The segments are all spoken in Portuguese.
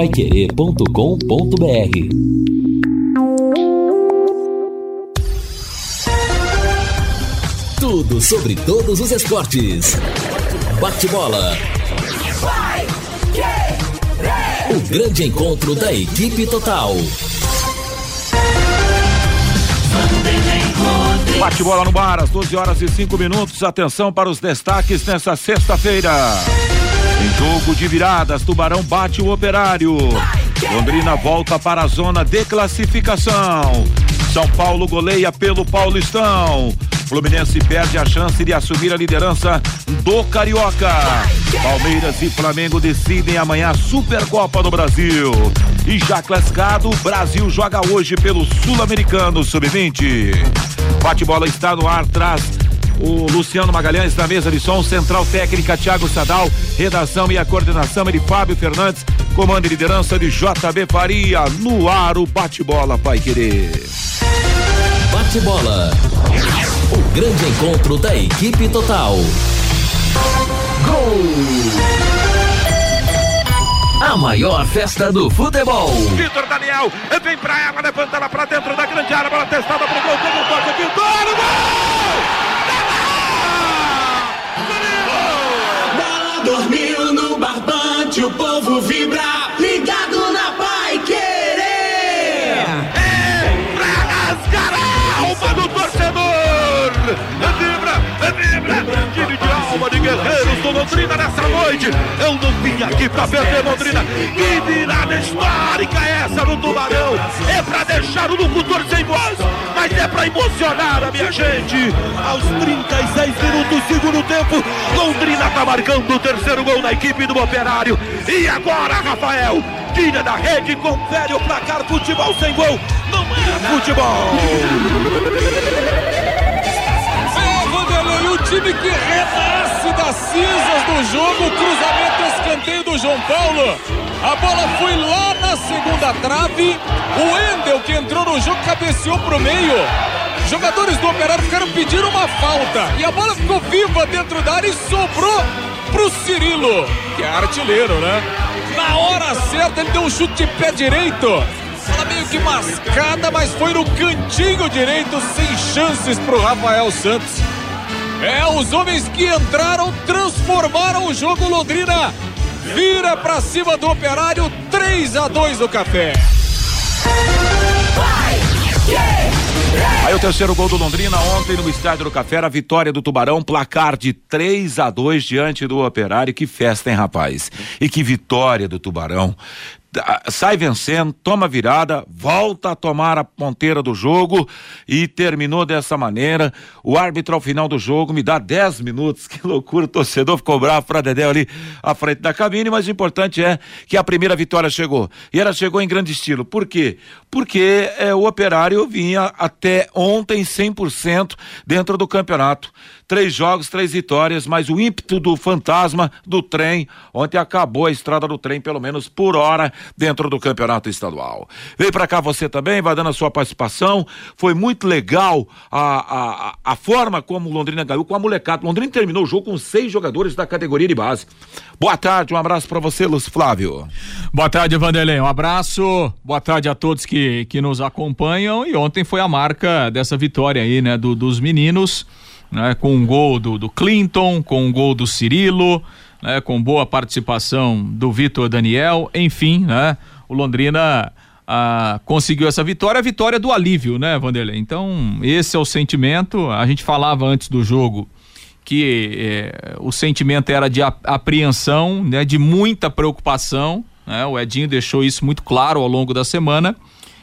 paiquerê.com.br Tudo sobre todos os esportes. Bate-bola. O grande encontro da equipe total. Bate-bola no bar, às 12 horas e 5 minutos. Atenção para os destaques nessa sexta-feira. Em jogo de viradas, Tubarão bate o operário. Londrina volta para a zona de classificação. São Paulo goleia pelo Paulistão. Fluminense perde a chance de assumir a liderança do Carioca. Palmeiras e Flamengo decidem amanhã a Supercopa do Brasil. E já classificado, o Brasil joga hoje pelo Sul-Americano Sub-20. Bate-bola está no ar, traz o Luciano Magalhães na mesa de som, central técnica Thiago Sadal, redação e a coordenação é de Fábio Fernandes, comando e liderança de JB Faria, no ar o bate-bola Pai Querer. Bate-bola. O grande encontro da equipe total. Gol! A maior festa do futebol. Vitor Daniel, vem pra ela, levanta ela pra dentro da grande área, bola testada pro gol, um toque, Vitor, gol! Dormiu no barbante, o povo vibra, ligado na Pai Querer. É pra rasgar a alma do torcedor. Vibra, vibra, time de alma de guerreiros do Londrina nessa noite. Eu não vim aqui pra perder Londrina. Que virada histórica é essa no Tubarão? É pra deixar o locutor sem voz, mas é pra emocionar a minha gente. Aos 36 minutos, segundo tempo, Londrina tá marcando o terceiro gol na equipe do Operário. E agora, Rafael, tira da rede, confere o placar. Futebol sem gol não é futebol. Time que renasce das cinzas do jogo, cruzamento escanteio do João Paulo. A bola foi lá na segunda trave. O Endel, que entrou no jogo, cabeceou pro meio. Jogadores do Operário ficaram pedindo uma falta. E a bola ficou viva dentro da área e sobrou pro Cirilo, que é artilheiro, né? Na hora certa, ele deu um chute de pé direito. Ela meio que mascada, mas foi no cantinho direito, sem chances pro Rafael Santos. É, os homens que entraram transformaram o jogo Londrina. Vira pra cima do Operário, 3 a 2 no café. Aí o terceiro gol do Londrina ontem no estádio do Café, a vitória do Tubarão, placar de 3 a 2 diante do Operário. Que festa, hein, rapaz? E que vitória do Tubarão sai vencendo, toma virada, volta a tomar a ponteira do jogo e terminou dessa maneira. O árbitro ao final do jogo me dá 10 minutos. Que loucura, o torcedor ficou bravo pra Dedéu ali à frente da cabine, mas o importante é que a primeira vitória chegou. E ela chegou em grande estilo. Por quê? Porque é, o operário vinha até ontem 100% dentro do campeonato. Três jogos, três vitórias, mas o ímpeto do fantasma do trem. Ontem acabou a estrada do trem, pelo menos por hora, dentro do campeonato estadual. Vem para cá você também, vai dando a sua participação. Foi muito legal a, a, a forma como o Londrina ganhou com a molecada. Londrina terminou o jogo com seis jogadores da categoria de base. Boa tarde, um abraço para você, Lúcio Flávio. Boa tarde, Vanderlei. Um abraço. Boa tarde a todos que, que nos acompanham. E ontem foi a marca dessa vitória aí, né, do, dos meninos né, com um gol do, do Clinton, com um gol do Cirilo, né, com boa participação do Vitor Daniel, enfim, né, o Londrina ah, conseguiu essa vitória, a vitória do alívio, né, Vanderlei? Então, esse é o sentimento. A gente falava antes do jogo que eh, o sentimento era de apreensão, né, de muita preocupação. Né? O Edinho deixou isso muito claro ao longo da semana.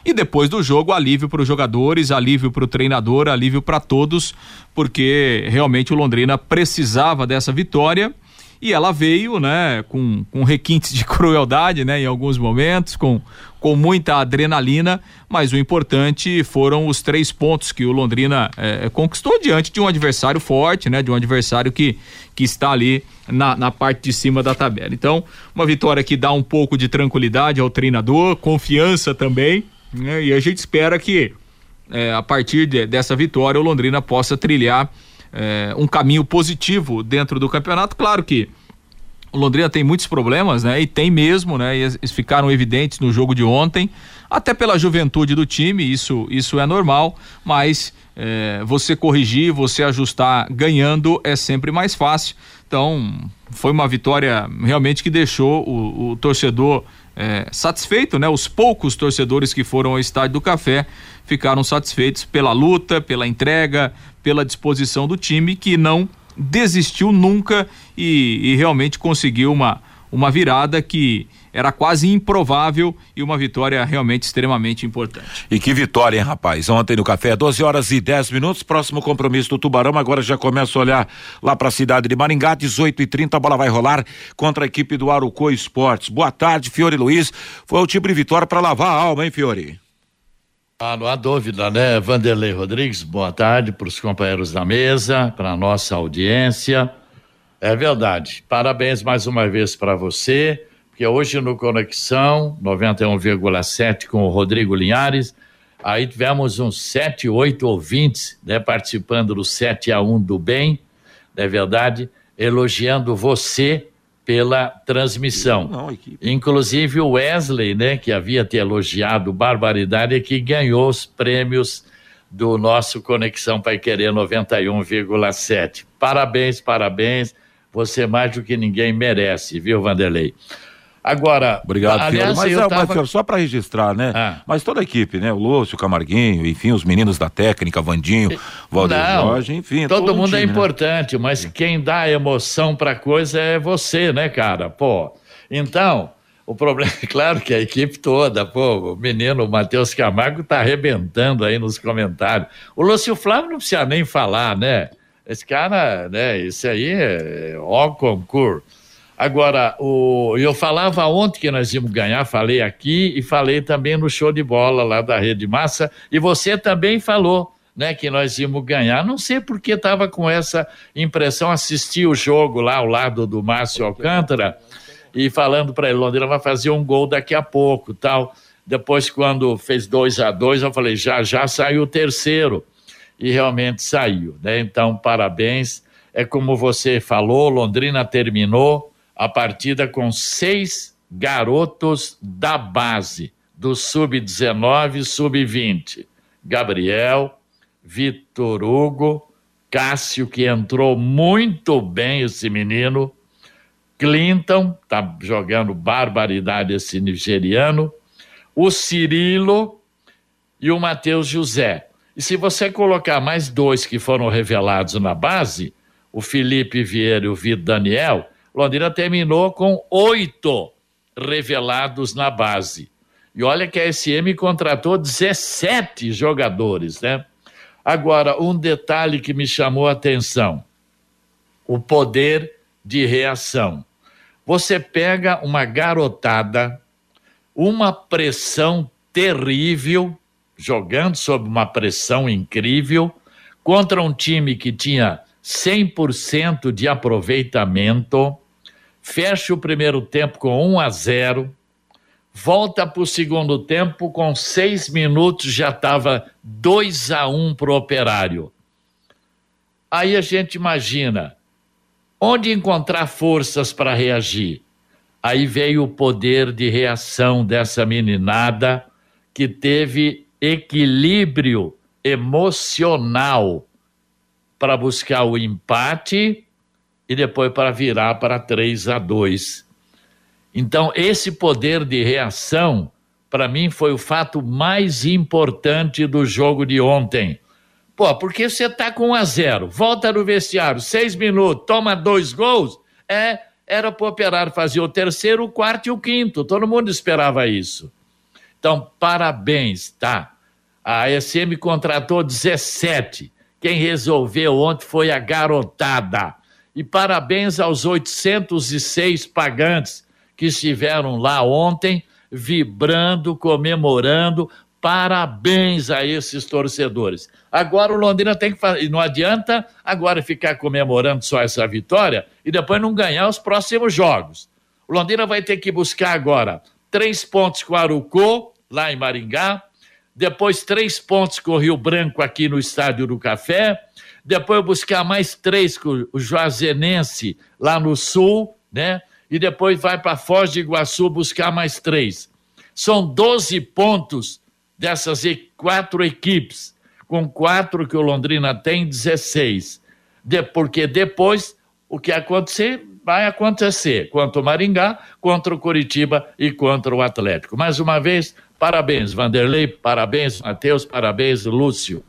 E depois do jogo, alívio para os jogadores, alívio para o treinador, alívio para todos, porque realmente o Londrina precisava dessa vitória e ela veio, né, com, com requintes de crueldade, né, em alguns momentos, com, com muita adrenalina, mas o importante foram os três pontos que o Londrina eh, conquistou diante de um adversário forte, né, de um adversário que, que está ali na, na parte de cima da tabela. Então, uma vitória que dá um pouco de tranquilidade ao treinador, confiança também, né? E a gente espera que é, a partir de, dessa vitória o Londrina possa trilhar é, um caminho positivo dentro do campeonato. Claro que o Londrina tem muitos problemas, né? E tem mesmo, né? E eles ficaram evidentes no jogo de ontem, até pela juventude do time, isso, isso é normal, mas é, você corrigir, você ajustar ganhando é sempre mais fácil. Então, foi uma vitória realmente que deixou o, o torcedor é, satisfeito, né? Os poucos torcedores que foram ao Estádio do Café ficaram satisfeitos pela luta, pela entrega, pela disposição do time que não desistiu nunca e, e realmente conseguiu uma, uma virada que era quase improvável e uma vitória realmente extremamente importante. E que vitória, hein, rapaz? Ontem no café, 12 horas e 10 minutos, próximo compromisso do Tubarão, agora já começa a olhar lá para a cidade de Maringá, 18 e 30 a bola vai rolar contra a equipe do Arucô Esportes. Boa tarde, Fiore Luiz. Foi o tipo de vitória para lavar a alma, hein, Fiore? Ah, não há dúvida, né? Vanderlei Rodrigues, boa tarde para os companheiros da mesa, para a nossa audiência. É verdade. Parabéns mais uma vez para você, porque hoje no Conexão 91,7 com o Rodrigo Linhares, aí tivemos uns sete, oito ouvintes, né, participando do 7 a 1 do bem, não é verdade? Elogiando você pela transmissão. Não, Inclusive o Wesley, né, que havia te elogiado barbaridade, é que ganhou os prêmios do nosso Conexão Pai Querer 91,7. Parabéns, parabéns. Você mais do que ninguém merece, viu, Vanderlei? Agora, obrigado, aliás, Mas, é, tava... mas só para registrar, né? Ah. Mas toda a equipe, né? O Lúcio, o Camarguinho, enfim, os meninos da técnica, Vandinho, Valdir Jorge, enfim. Todo, todo mundo é time, é importante, né? mas quem dá emoção para coisa é você, né, cara? Pô. Então, o problema é claro que a equipe toda, pô, o menino Matheus Camargo tá arrebentando aí nos comentários. O Lúcio Flávio não precisa nem falar, né? Esse cara, né? Isso aí é ó concurso. Agora, o, eu falava ontem que nós íamos ganhar, falei aqui e falei também no show de bola lá da Rede Massa, e você também falou. Né, que nós íamos ganhar. Não sei porque estava com essa impressão, assisti o jogo lá ao lado do Márcio Alcântara e falando para ele, Londrina vai fazer um gol daqui a pouco, tal. Depois, quando fez 2 a 2 eu falei, já, já saiu o terceiro. E realmente saiu, né? Então, parabéns. É como você falou, Londrina terminou a partida com seis garotos da base, do sub-19 sub-20. Gabriel, Vitor Hugo, Cássio, que entrou muito bem esse menino, Clinton, tá jogando barbaridade esse nigeriano, o Cirilo e o Matheus José. E se você colocar mais dois que foram revelados na base, o Felipe Vieira e o Vitor Daniel, Londrina terminou com oito revelados na base. E olha que a SM contratou 17 jogadores, né? Agora, um detalhe que me chamou a atenção: o poder de reação. Você pega uma garotada, uma pressão terrível, jogando sob uma pressão incrível, contra um time que tinha 100% de aproveitamento fecha o primeiro tempo com 1 a 0, volta para o segundo tempo com seis minutos já estava 2 a 1 para o operário. Aí a gente imagina onde encontrar forças para reagir. Aí veio o poder de reação dessa meninada que teve equilíbrio emocional para buscar o empate e depois para virar para 3 a 2. Então, esse poder de reação, para mim, foi o fato mais importante do jogo de ontem. Pô, porque você tá com 1 a 0, volta no vestiário, seis minutos, toma dois gols, é, era para o operário fazer o terceiro, o quarto e o quinto. Todo mundo esperava isso. Então, parabéns, tá? A SM contratou 17. Quem resolveu ontem foi a garotada. E parabéns aos 806 pagantes que estiveram lá ontem, vibrando, comemorando. Parabéns a esses torcedores. Agora o Londrina tem que fazer. Não adianta agora ficar comemorando só essa vitória e depois não ganhar os próximos jogos. O Londrina vai ter que buscar agora três pontos com o Arucô, lá em Maringá, depois três pontos com o Rio Branco aqui no Estádio do Café, depois buscar mais três com o Juazenense lá no Sul, né? e depois vai para Foz do Iguaçu buscar mais três. São 12 pontos dessas quatro equipes, com quatro que o Londrina tem, 16. De, porque depois o que acontecer, vai acontecer contra o Maringá, contra o Curitiba e contra o Atlético. Mais uma vez, parabéns, Vanderlei, parabéns, Matheus, parabéns, Lúcio.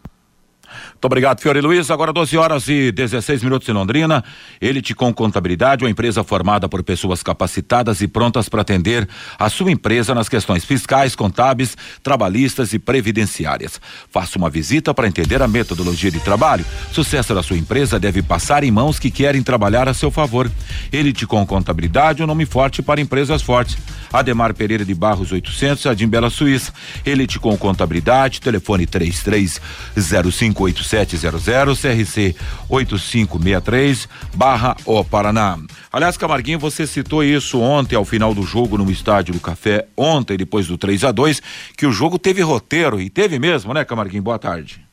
Muito obrigado, Fiore Luiz. Agora 12 horas e 16 minutos em Londrina. Elite com Contabilidade, uma empresa formada por pessoas capacitadas e prontas para atender a sua empresa nas questões fiscais, contábeis, trabalhistas e previdenciárias. Faça uma visita para entender a metodologia de trabalho. Sucesso da sua empresa deve passar em mãos que querem trabalhar a seu favor. Elite com Contabilidade, um nome forte para empresas fortes. Ademar Pereira de Barros 800, Jardim Bela Suíça. Elite com Contabilidade, telefone 33058700, CRC 8563, barra O Paraná. Aliás, Camarguinho, você citou isso ontem ao final do jogo no estádio do Café, ontem, depois do 3 a 2 que o jogo teve roteiro, e teve mesmo, né, Camarguinho? Boa tarde.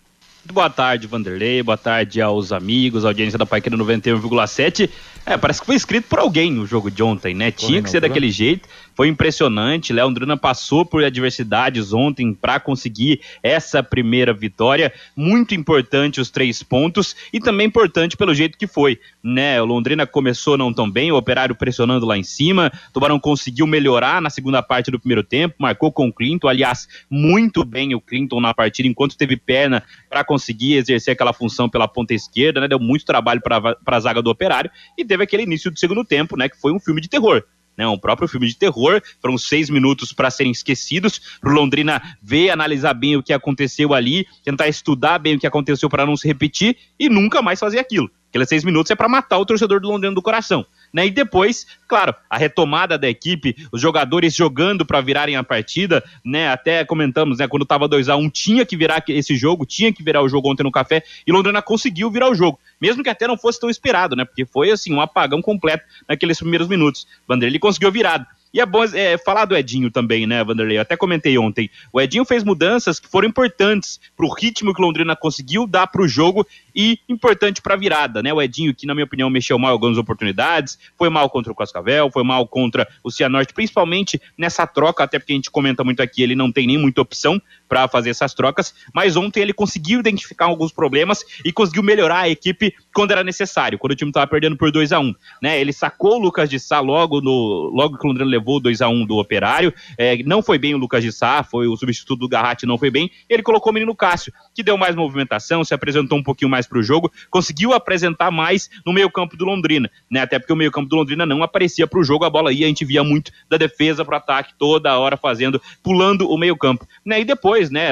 Boa tarde, Vanderlei. Boa tarde aos amigos, audiência da Paiqueira 91,7. É, parece que foi escrito por alguém o jogo de ontem, né? Tinha que ser daquele jeito. Foi impressionante. Leandrina passou por adversidades ontem para conseguir essa primeira vitória. Muito importante os três pontos e também importante pelo jeito que foi, né? O Londrina começou não tão bem, o Operário pressionando lá em cima. Tubarão conseguiu melhorar na segunda parte do primeiro tempo, marcou com o Clinton. Aliás, muito bem o Clinton na partida, enquanto teve perna para conseguir exercer aquela função pela ponta esquerda, né? Deu muito trabalho para a zaga do Operário e teve aquele início do segundo tempo, né? Que foi um filme de terror né, um próprio filme de terror. Foram seis minutos para serem esquecidos, para o Londrina ver, analisar bem o que aconteceu ali, tentar estudar bem o que aconteceu para não se repetir e nunca mais fazer aquilo. Aqueles seis minutos é para matar o torcedor do Londrina do coração. Né? E depois, claro, a retomada da equipe, os jogadores jogando para virarem a partida, né? Até comentamos, né? Quando estava 2 a 1 um, tinha que virar esse jogo, tinha que virar o jogo ontem no café, e Londrina conseguiu virar o jogo mesmo que até não fosse tão esperado, né? Porque foi assim um apagão completo naqueles primeiros minutos. Vanderlei conseguiu virado. E é bom é, falar do Edinho também, né, Vanderlei? Eu até comentei ontem. O Edinho fez mudanças que foram importantes para o ritmo que Londrina conseguiu dar para o jogo e importante para a virada, né? O Edinho, que na minha opinião mexeu mal em algumas oportunidades, foi mal contra o Cascavel, foi mal contra o Cianorte, principalmente nessa troca, até porque a gente comenta muito aqui, ele não tem nem muita opção para fazer essas trocas, mas ontem ele conseguiu identificar alguns problemas e conseguiu melhorar a equipe quando era necessário, quando o time estava perdendo por 2 a 1 um, né? Ele sacou o Lucas de Sá logo no logo que o Londrina levou 2 a 1 um do Operário, é, não foi bem o Lucas de Sá, foi o substituto do Garratti, não foi bem, ele colocou o menino Cássio, que deu mais movimentação, se apresentou um pouquinho mais para o jogo, conseguiu apresentar mais no meio-campo do Londrina, né? Até porque o meio-campo do Londrina não aparecia para o jogo, a bola ia, a gente via muito da defesa para o ataque toda hora fazendo, pulando o meio-campo, né? E depois, né,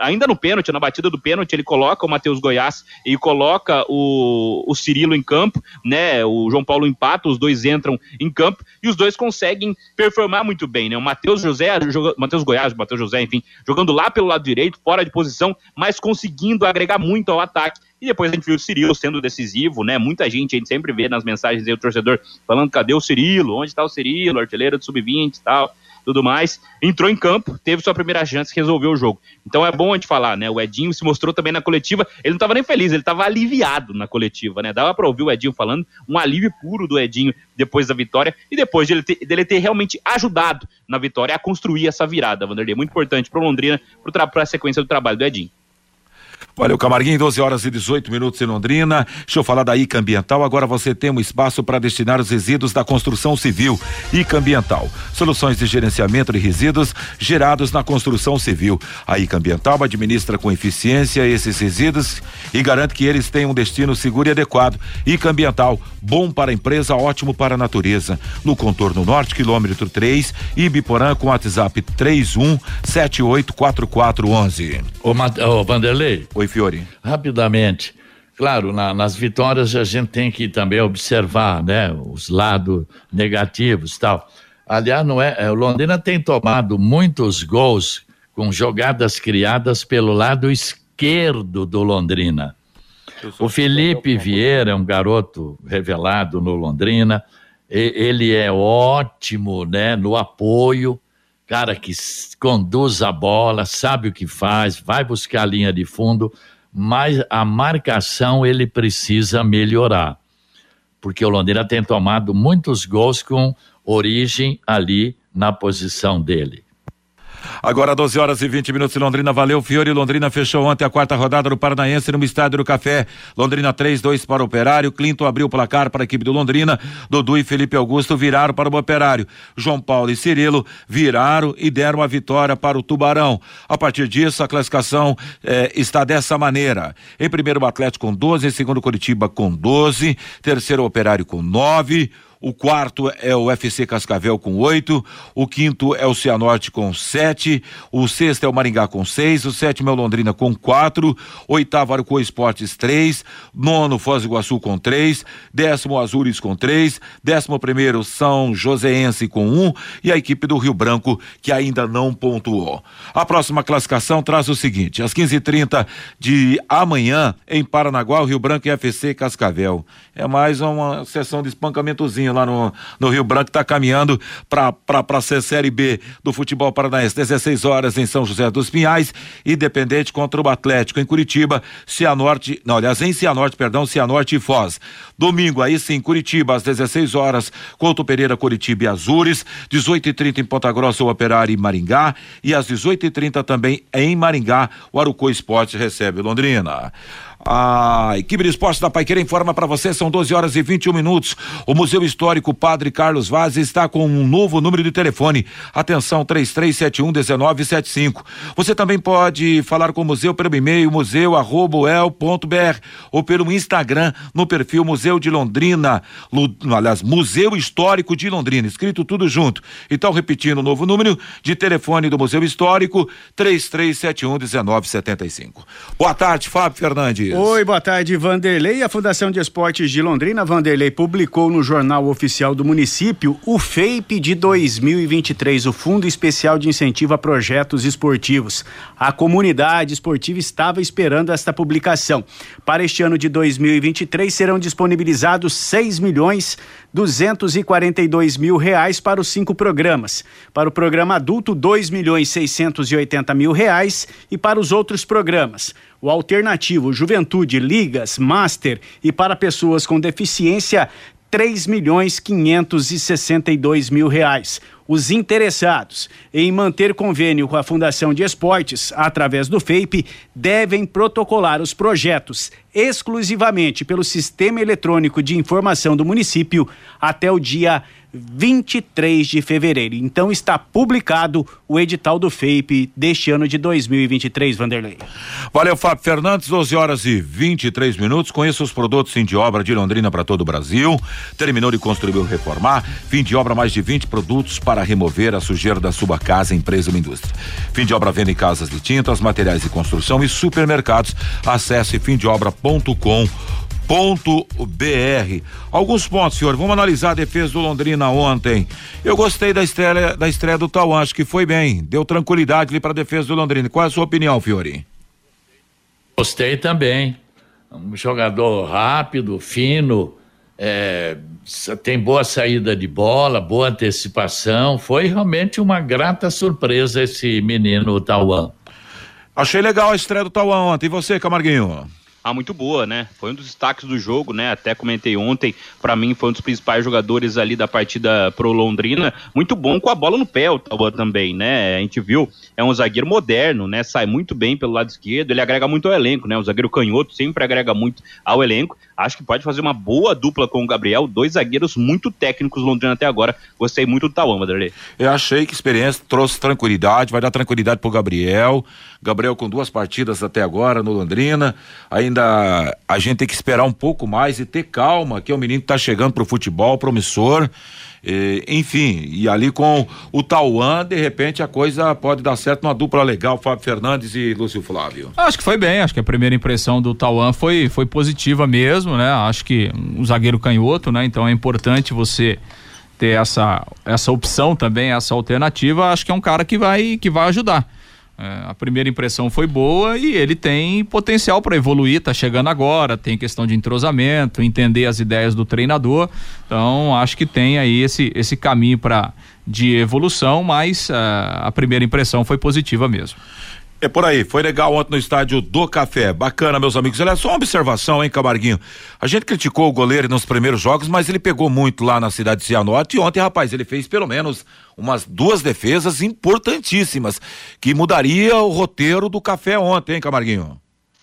ainda no pênalti, na batida do pênalti, ele coloca o Matheus Goiás e coloca o, o Cirilo em campo, né? O João Paulo empata, os dois entram em campo e os dois conseguem performar muito bem, né? O Matheus José, Matheus Goiás, Matheus José, enfim, jogando lá pelo lado direito, fora de posição, mas conseguindo agregar muito ao ataque. E depois a gente viu o Cirilo sendo decisivo, né? Muita gente, a gente sempre vê nas mensagens aí o torcedor falando: cadê o Cirilo? Onde está o Cirilo? Artilheiro de sub-20 e tal tudo mais, entrou em campo, teve sua primeira chance, resolveu o jogo. Então é bom a gente falar, né? O Edinho se mostrou também na coletiva, ele não estava nem feliz, ele estava aliviado na coletiva, né? Dava para ouvir o Edinho falando, um alívio puro do Edinho depois da vitória e depois dele ter, dele ter realmente ajudado na vitória a construir essa virada, Vanderlei. Muito importante para Londrina, para a sequência do trabalho do Edinho. Valeu, Camarguinho, 12 horas e 18 minutos em Londrina. Deixa eu falar da ICA Ambiental. Agora você tem um espaço para destinar os resíduos da construção civil. ICA Ambiental. Soluções de gerenciamento de resíduos gerados na construção civil. A ICA Ambiental administra com eficiência esses resíduos e garante que eles tenham um destino seguro e adequado. ICA Ambiental, bom para a empresa, ótimo para a natureza. No contorno norte, quilômetro 3, Ibiporã com WhatsApp 31 784411. Ô, ô Vanderlei. Oi, Fiore. Rapidamente. Claro, na, nas vitórias a gente tem que também observar, né, os lados negativos, tal. Aliás, não é, é, o Londrina tem tomado muitos gols com jogadas criadas pelo lado esquerdo do Londrina. O Felipe Vieira é um garoto revelado no Londrina. ele é ótimo, né, no apoio cara que conduz a bola, sabe o que faz, vai buscar a linha de fundo, mas a marcação ele precisa melhorar. porque o Londrina tem tomado muitos gols com origem ali na posição dele. Agora 12 horas e 20 minutos em Londrina, valeu Fiore. Londrina fechou ontem a quarta rodada do Paranaense no Estádio do Café. Londrina 3, 2 para o Operário. Clinton abriu o placar para a equipe do Londrina. Dudu e Felipe Augusto viraram para o Operário. João Paulo e Cirilo viraram e deram a vitória para o Tubarão. A partir disso, a classificação eh, está dessa maneira. Em primeiro, o Atlético com 12, em segundo, Curitiba com 12, terceiro, o Operário com 9. O quarto é o FC Cascavel com oito. O quinto é o Cianorte com sete. O sexto é o Maringá com seis. O sétimo é o Londrina com quatro. Oitavo, Arco Esportes, três. Nono, Foz do Iguaçu com três. Décimo, Azures com três. Décimo primeiro, São Joséense com um. E a equipe do Rio Branco, que ainda não pontuou. A próxima classificação traz o seguinte: às 15h30 de amanhã, em Paranaguá, o Rio Branco e FC Cascavel. É mais uma sessão de espancamentozinho lá no, no Rio Branco, está caminhando para ser Série B do futebol paranaense. 16 horas em São José dos Pinhais, Independente contra o Atlético em Curitiba, Cianorte, não, aliás, em Cianorte, perdão, Cianorte e Foz. Domingo, aí sim, Curitiba, às 16 horas, Couto Pereira, Curitiba e Azures, 18h30 em Ponta Grossa, o Operário e Maringá, e às 18h30 também em Maringá, o Arucô Esporte recebe Londrina. A equipe de esportes da Paiqueira informa para você, são 12 horas e 21 minutos. O Museu Histórico Padre Carlos Vaz está com um novo número de telefone. Atenção, 33711975. Você também pode falar com o museu pelo e-mail museu@el.br ou pelo Instagram no perfil Museu de Londrina, aliás, Museu Histórico de Londrina, escrito tudo junto. Então, repetindo o novo número de telefone do Museu Histórico, 33711975. Boa tarde, Fábio Fernandes. Oi, boa tarde, Vanderlei. A Fundação de Esportes de Londrina, Vanderlei, publicou no Jornal Oficial do Município o FEIP de 2023, o Fundo Especial de Incentivo a Projetos Esportivos. A comunidade esportiva estava esperando esta publicação. Para este ano de 2023 serão disponibilizados 6 milhões 242 mil reais para os cinco programas. Para o programa adulto, 2 milhões 680 mil reais e para os outros programas. O alternativo Juventude, Ligas, Master e para pessoas com deficiência, 3 milhões 562 mil reais. Os interessados em manter convênio com a Fundação de Esportes, através do FEIP, devem protocolar os projetos exclusivamente pelo Sistema Eletrônico de Informação do município até o dia 23 de fevereiro. Então está publicado o edital do FEIP deste ano de 2023, Vanderlei. Valeu, Fábio Fernandes, 12 horas e 23 minutos. Conheça os produtos fim de obra de Londrina para todo o Brasil. Terminou de construir ou reformar. Fim de obra, mais de 20 produtos para remover a sujeira da sua casa, empresa ou indústria. Fim de obra venda em casas de tintas, materiais de construção e supermercados. Acesse fimdeobra.com ponto br. Alguns pontos, senhor. Vamos analisar a defesa do Londrina ontem. Eu gostei da estreia da estreia do Tauan, acho que foi bem, deu tranquilidade ali para a defesa do Londrina. Qual é a sua opinião, Fiori? Gostei também. Um jogador rápido, fino, é, tem boa saída de bola, boa antecipação. Foi realmente uma grata surpresa esse menino Tauan. Achei legal a estreia do Tauan ontem. E você, Camarguinho? Ah, muito boa, né? Foi um dos destaques do jogo, né? Até comentei ontem, para mim foi um dos principais jogadores ali da partida pro Londrina. Muito bom com a bola no pé, o Tauan também, né? A gente viu, é um zagueiro moderno, né? Sai muito bem pelo lado esquerdo, ele agrega muito ao elenco, né? O zagueiro canhoto sempre agrega muito ao elenco. Acho que pode fazer uma boa dupla com o Gabriel, dois zagueiros muito técnicos Londrina até agora. Gostei muito do Tauan, Vanderlei. Eu achei que experiência trouxe tranquilidade, vai dar tranquilidade pro Gabriel. Gabriel com duas partidas até agora no Londrina. Ainda a gente tem que esperar um pouco mais e ter calma, que é um menino que tá chegando pro futebol, promissor. E, enfim, e ali com o Tauan, de repente a coisa pode dar certo numa dupla legal, Fábio Fernandes e Lúcio Flávio. Acho que foi bem, acho que a primeira impressão do Tauan foi, foi positiva mesmo, né? Acho que um zagueiro canhoto, né? Então é importante você ter essa, essa opção também, essa alternativa. Acho que é um cara que vai, que vai ajudar. É, a primeira impressão foi boa e ele tem potencial para evoluir, tá chegando agora, tem questão de entrosamento, entender as ideias do treinador. Então, acho que tem aí esse, esse caminho para de evolução, mas uh, a primeira impressão foi positiva mesmo. É por aí, foi legal ontem no estádio do Café. Bacana, meus amigos. Olha, só uma observação, hein, Camarguinho? A gente criticou o goleiro nos primeiros jogos, mas ele pegou muito lá na cidade de Cianorte e ontem, rapaz, ele fez pelo menos umas duas defesas importantíssimas que mudaria o roteiro do Café ontem, hein, Camarguinho?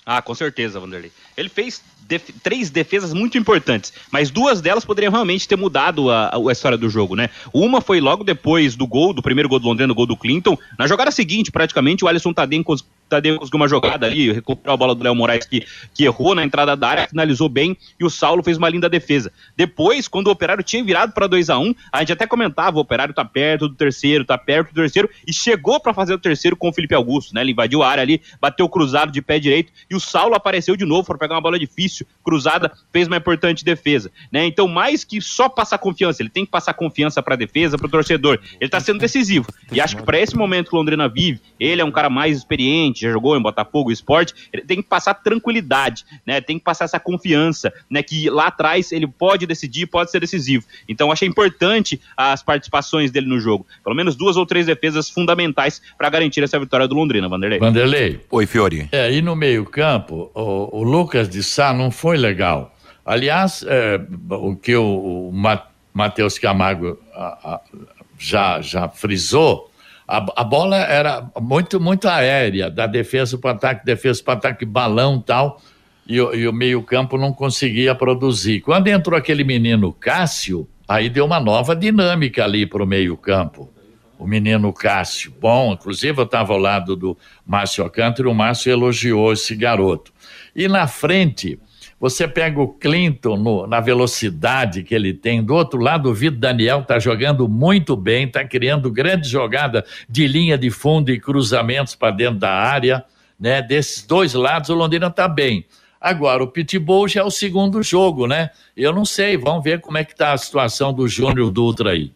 Ah, com certeza, Vanderlei. Ele fez def três defesas muito importantes, mas duas delas poderiam realmente ter mudado a, a, história do jogo, né? Uma foi logo depois do gol, do primeiro gol do Londrina, o gol do Clinton. Na jogada seguinte, praticamente, o Alisson Tadeu Tadeu conseguiu uma jogada ali, recuperou a bola do Léo Moraes que, que errou na entrada da área, finalizou bem e o Saulo fez uma linda defesa. Depois, quando o Operário tinha virado para 2 a 1 um, a gente até comentava: o Operário tá perto do terceiro, tá perto do terceiro e chegou para fazer o terceiro com o Felipe Augusto, né? Ele invadiu a área ali, bateu cruzado de pé direito e o Saulo apareceu de novo para pegar uma bola difícil, cruzada, fez uma importante defesa, né? Então, mais que só passar confiança, ele tem que passar confiança para a defesa, para o torcedor. Ele tá sendo decisivo. E acho que para esse momento que o Londrina vive, ele é um cara mais experiente, já jogou em Botafogo Botafogo Esporte, ele tem que passar tranquilidade, né? Tem que passar essa confiança, né? Que lá atrás ele pode decidir, pode ser decisivo. Então achei importante as participações dele no jogo. Pelo menos duas ou três defesas fundamentais para garantir essa vitória do Londrina, Vanderlei. Vanderlei. Oi, Fiori. É, e no meio-campo, o, o, Lucas de Sá não foi legal. Aliás, é, o que o, o Matheus Camargo a, a, já, já frisou a, a bola era muito, muito aérea, da defesa para ataque, defesa para ataque, balão tal, e, e o meio-campo não conseguia produzir. Quando entrou aquele menino Cássio, aí deu uma nova dinâmica ali para o meio-campo. O menino Cássio. Bom, inclusive eu estava ao lado do Márcio Alcântara e o Márcio elogiou esse garoto. E na frente, você pega o Clinton no, na velocidade que ele tem. Do outro lado, o Vitor Daniel está jogando muito bem, está criando grande jogada de linha de fundo e cruzamentos para dentro da área. Né? Desses dois lados, o Londrina está bem. Agora, o Pitbull já é o segundo jogo, né? Eu não sei, vamos ver como é que está a situação do Júnior Dutra aí.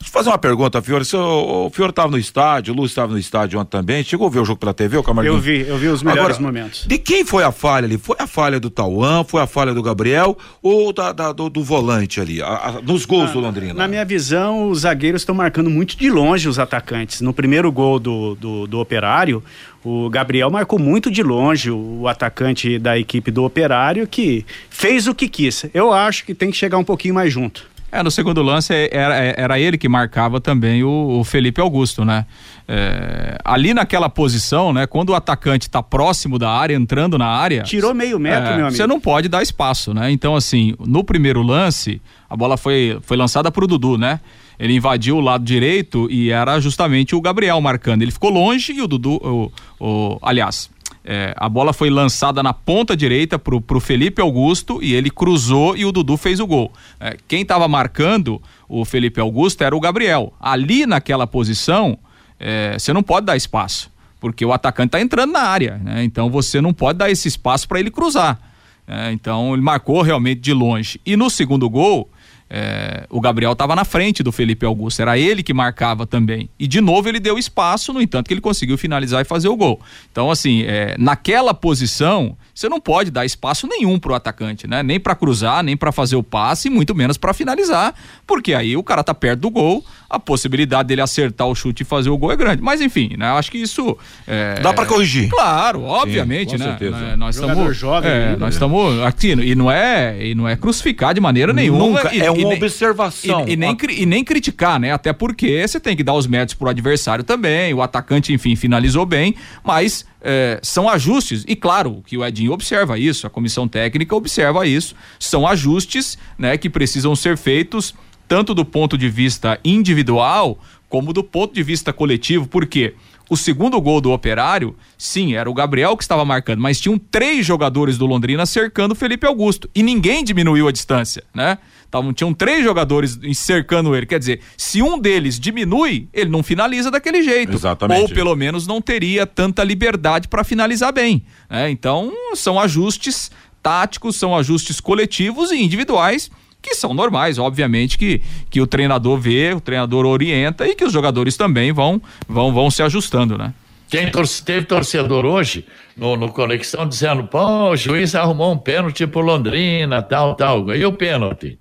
Deixa eu fazer uma pergunta, Fiore. O, o Fiore estava no estádio, o Lúcio estava no estádio ontem também. Chegou a ver o jogo pela TV, o Camargo? Eu vi, eu vi os melhores Agora, momentos. De quem foi a falha ali? Foi a falha do Tauan, foi a falha do Gabriel ou da, da do, do, volante ali, a, a, nos gols na, do Londrina? Na minha visão, os zagueiros estão marcando muito de longe os atacantes. No primeiro gol do, do, do Operário, o Gabriel marcou muito de longe o atacante da equipe do Operário que fez o que quis. Eu acho que tem que chegar um pouquinho mais junto. É, no segundo lance é, era, é, era ele que marcava também o, o Felipe Augusto, né? É, ali naquela posição, né? Quando o atacante está próximo da área, entrando na área. Tirou meio metro, é, meu amigo. Você não pode dar espaço, né? Então, assim, no primeiro lance, a bola foi, foi lançada para o Dudu, né? Ele invadiu o lado direito e era justamente o Gabriel marcando. Ele ficou longe e o Dudu. O, o, aliás, é, a bola foi lançada na ponta direita pro, pro Felipe Augusto e ele cruzou e o Dudu fez o gol. É, quem estava marcando o Felipe Augusto era o Gabriel. Ali naquela posição, é, você não pode dar espaço, porque o atacante está entrando na área, né? Então você não pode dar esse espaço para ele cruzar. É, então ele marcou realmente de longe. E no segundo gol, é, o Gabriel estava na frente do Felipe Augusto, era ele que marcava também. E de novo ele deu espaço, no entanto, que ele conseguiu finalizar e fazer o gol. Então, assim, é, naquela posição, você não pode dar espaço nenhum pro atacante, né? Nem para cruzar, nem para fazer o passe, muito menos para finalizar, porque aí o cara tá perto do gol, a possibilidade dele acertar o chute e fazer o gol é grande. Mas enfim, né? Eu acho que isso é... dá para corrigir. Claro, obviamente, Sim, né? Certeza. É, nós estamos jovem, é, nós estamos né? aqui e não é e não é crucificar de maneira nenhuma. Nunca, e, é uma e, observação. E, e, nem, e nem criticar, né? Até porque você tem que dar os méritos pro adversário também. O atacante, enfim, finalizou bem, mas é, são ajustes, e claro que o Edinho observa isso, a comissão técnica observa isso, são ajustes né, que precisam ser feitos tanto do ponto de vista individual como do ponto de vista coletivo, porque o segundo gol do Operário, sim, era o Gabriel que estava marcando, mas tinham três jogadores do Londrina cercando o Felipe Augusto e ninguém diminuiu a distância, né? Tavam, tinham três jogadores cercando ele. Quer dizer, se um deles diminui, ele não finaliza daquele jeito. Exatamente. Ou pelo menos não teria tanta liberdade para finalizar bem. Né? Então, são ajustes táticos, são ajustes coletivos e individuais que são normais, obviamente, que, que o treinador vê, o treinador orienta e que os jogadores também vão, vão, vão se ajustando, né? Quem torce, teve torcedor hoje no, no Conexão dizendo, pô, o juiz arrumou um pênalti pro Londrina, tal, tal. E o pênalti?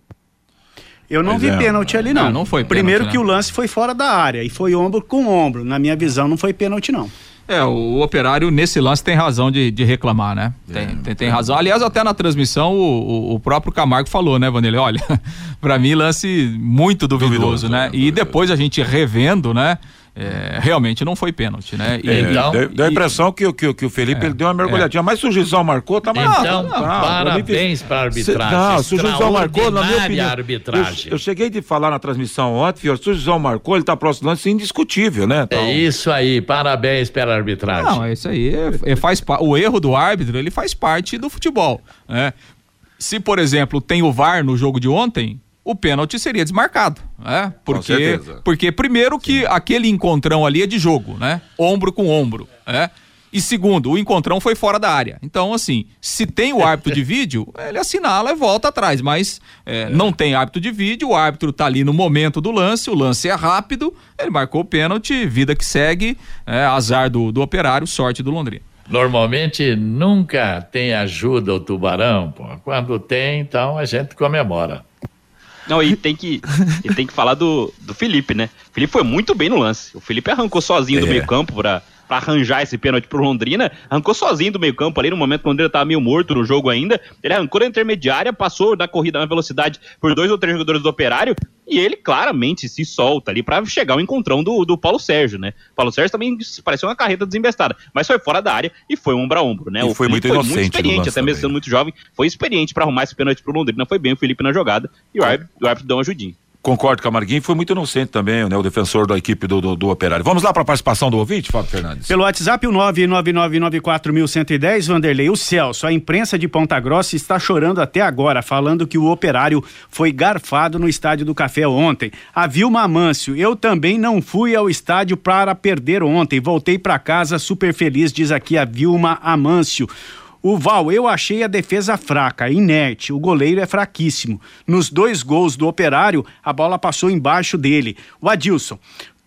Eu não pois vi é. pênalti ali, não. Não, não foi pênalti, Primeiro que né? o lance foi fora da área e foi ombro com ombro. Na minha visão, não foi pênalti, não. É, o operário nesse lance tem razão de, de reclamar, né? Tem, é, tem, tem, razão. Aliás, até na transmissão o, o próprio Camargo falou, né, Vanderlei? Olha, para mim lance muito duvidoso, duvidoso né? É, e depois a gente revendo, né? É, realmente não foi pênalti, né? E, é, então, deu, deu a impressão que, que, que o Felipe é, ele deu uma mergulhadinha, é. mas se o Gisão marcou, tá marcado. Então, não, parabéns para a arbitragem. Não, se o Gisão marcou, na minha opinião. Arbitragem. Eu, eu, cheguei de falar na transmissão ontem, se o Gisão marcou, ele tá próximo do lance indiscutível, né? Então... É isso aí, parabéns pela arbitragem. Não, é isso aí é, é faz o erro do árbitro, ele faz parte do futebol, né? Se, por exemplo, tem o VAR no jogo de ontem, o pênalti seria desmarcado, né? Porque, porque primeiro que Sim. aquele encontrão ali é de jogo, né? Ombro com ombro, né? E segundo, o encontrão foi fora da área. Então, assim, se tem o árbitro de vídeo, ele assinala e volta atrás. Mas é, é. não tem árbitro de vídeo, o árbitro tá ali no momento do lance, o lance é rápido, ele marcou o pênalti, vida que segue, é, azar do, do operário, sorte do Londrina. Normalmente nunca tem ajuda o tubarão, pô. Quando tem, então a gente comemora. Não, e tem que, e tem que falar do, do Felipe, né? O Felipe foi muito bem no lance. O Felipe arrancou sozinho é. do meio campo pra, para arranjar esse pênalti pro Londrina, arrancou sozinho do meio campo ali, no momento que o Londrina tava meio morto no jogo ainda, ele arrancou na intermediária, passou da corrida na velocidade por dois ou três jogadores do Operário, e ele claramente se solta ali para chegar ao encontrão do, do Paulo Sérgio, né? Paulo Sérgio também pareceu uma carreta desembestada, mas foi fora da área e foi um ombro a ombro, né? E o foi muito, foi muito experiente, até mesmo sendo muito jovem, foi experiente para arrumar esse pênalti pro Londrina, foi bem o Felipe na jogada e o árbitro, o árbitro deu uma ajudinha. Concordo com a Marguinhos, foi muito inocente também, né, o defensor da equipe do, do, do Operário. Vamos lá para a participação do ouvinte, Fábio Fernandes. Pelo WhatsApp, o 99994110, Vanderlei. O Celso, a imprensa de Ponta Grossa está chorando até agora, falando que o Operário foi garfado no Estádio do Café ontem. A Vilma Amâncio, eu também não fui ao estádio para perder ontem, voltei para casa super feliz, diz aqui a Vilma Amâncio. O Val, eu achei a defesa fraca, inerte. O goleiro é fraquíssimo. Nos dois gols do Operário, a bola passou embaixo dele. O Adilson,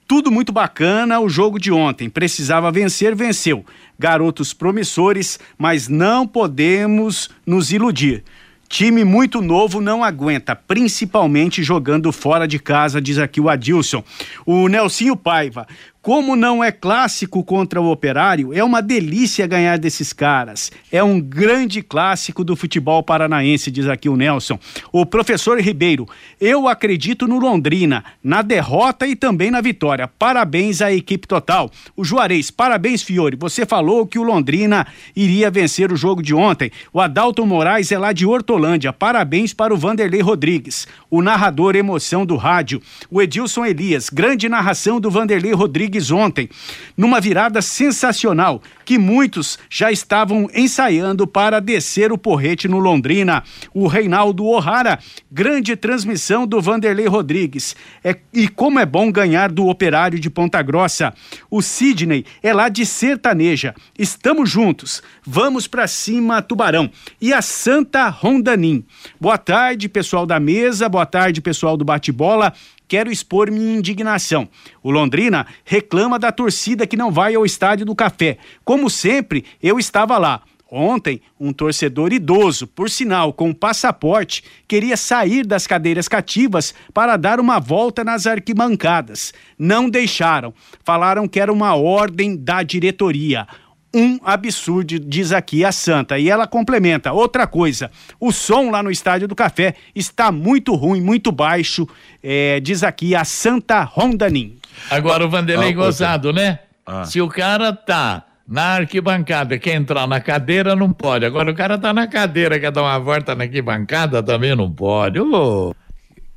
tudo muito bacana o jogo de ontem. Precisava vencer, venceu. Garotos promissores, mas não podemos nos iludir. Time muito novo não aguenta, principalmente jogando fora de casa, diz aqui o Adilson. O Nelsinho Paiva, como não é clássico contra o Operário, é uma delícia ganhar desses caras. É um grande clássico do futebol paranaense, diz aqui o Nelson. O professor Ribeiro, eu acredito no Londrina, na derrota e também na vitória. Parabéns à equipe total. O Juarez, parabéns, Fiore. Você falou que o Londrina iria vencer o jogo de ontem. O Adalto Moraes é lá de Hortolândia. Parabéns para o Vanderlei Rodrigues, o narrador emoção do rádio. O Edilson Elias, grande narração do Vanderlei Rodrigues Rodrigues ontem, numa virada sensacional que muitos já estavam ensaiando para descer o porrete no Londrina. O Reinaldo O'Hara, grande transmissão do Vanderlei Rodrigues. É, e como é bom ganhar do Operário de Ponta Grossa. O Sidney é lá de Sertaneja. Estamos juntos. Vamos para cima, Tubarão. E a Santa Rondanim. Boa tarde, pessoal da mesa. Boa tarde, pessoal do bate-bola quero expor minha indignação. O Londrina reclama da torcida que não vai ao estádio do Café. Como sempre, eu estava lá. Ontem, um torcedor idoso, por sinal com passaporte, queria sair das cadeiras cativas para dar uma volta nas arquibancadas. Não deixaram. Falaram que era uma ordem da diretoria um absurdo, diz aqui a Santa. E ela complementa: outra coisa, o som lá no Estádio do Café está muito ruim, muito baixo, é, diz aqui a Santa Rondanim. Agora o Vanderlei ah, gozado, né? Ah. Se o cara tá na arquibancada, quer entrar na cadeira, não pode. Agora o cara tá na cadeira, quer dar uma volta na arquibancada, também não pode. Oh.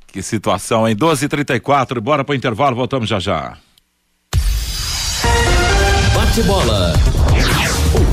Que situação, hein? 12h34, bora pro intervalo, voltamos já já. Bate bola.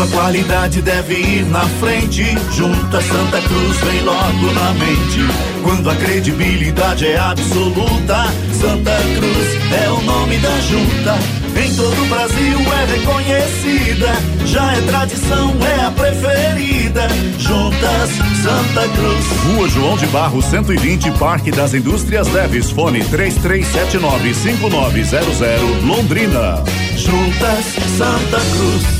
Quando a qualidade deve ir na frente, junta Santa Cruz vem logo na mente. Quando a credibilidade é absoluta, Santa Cruz é o nome da junta em todo o Brasil é reconhecida. Já é tradição, é a preferida. Juntas Santa Cruz. Rua João de Barro 120, Parque das Indústrias Leves. Fone 33795900, Londrina. Juntas Santa Cruz.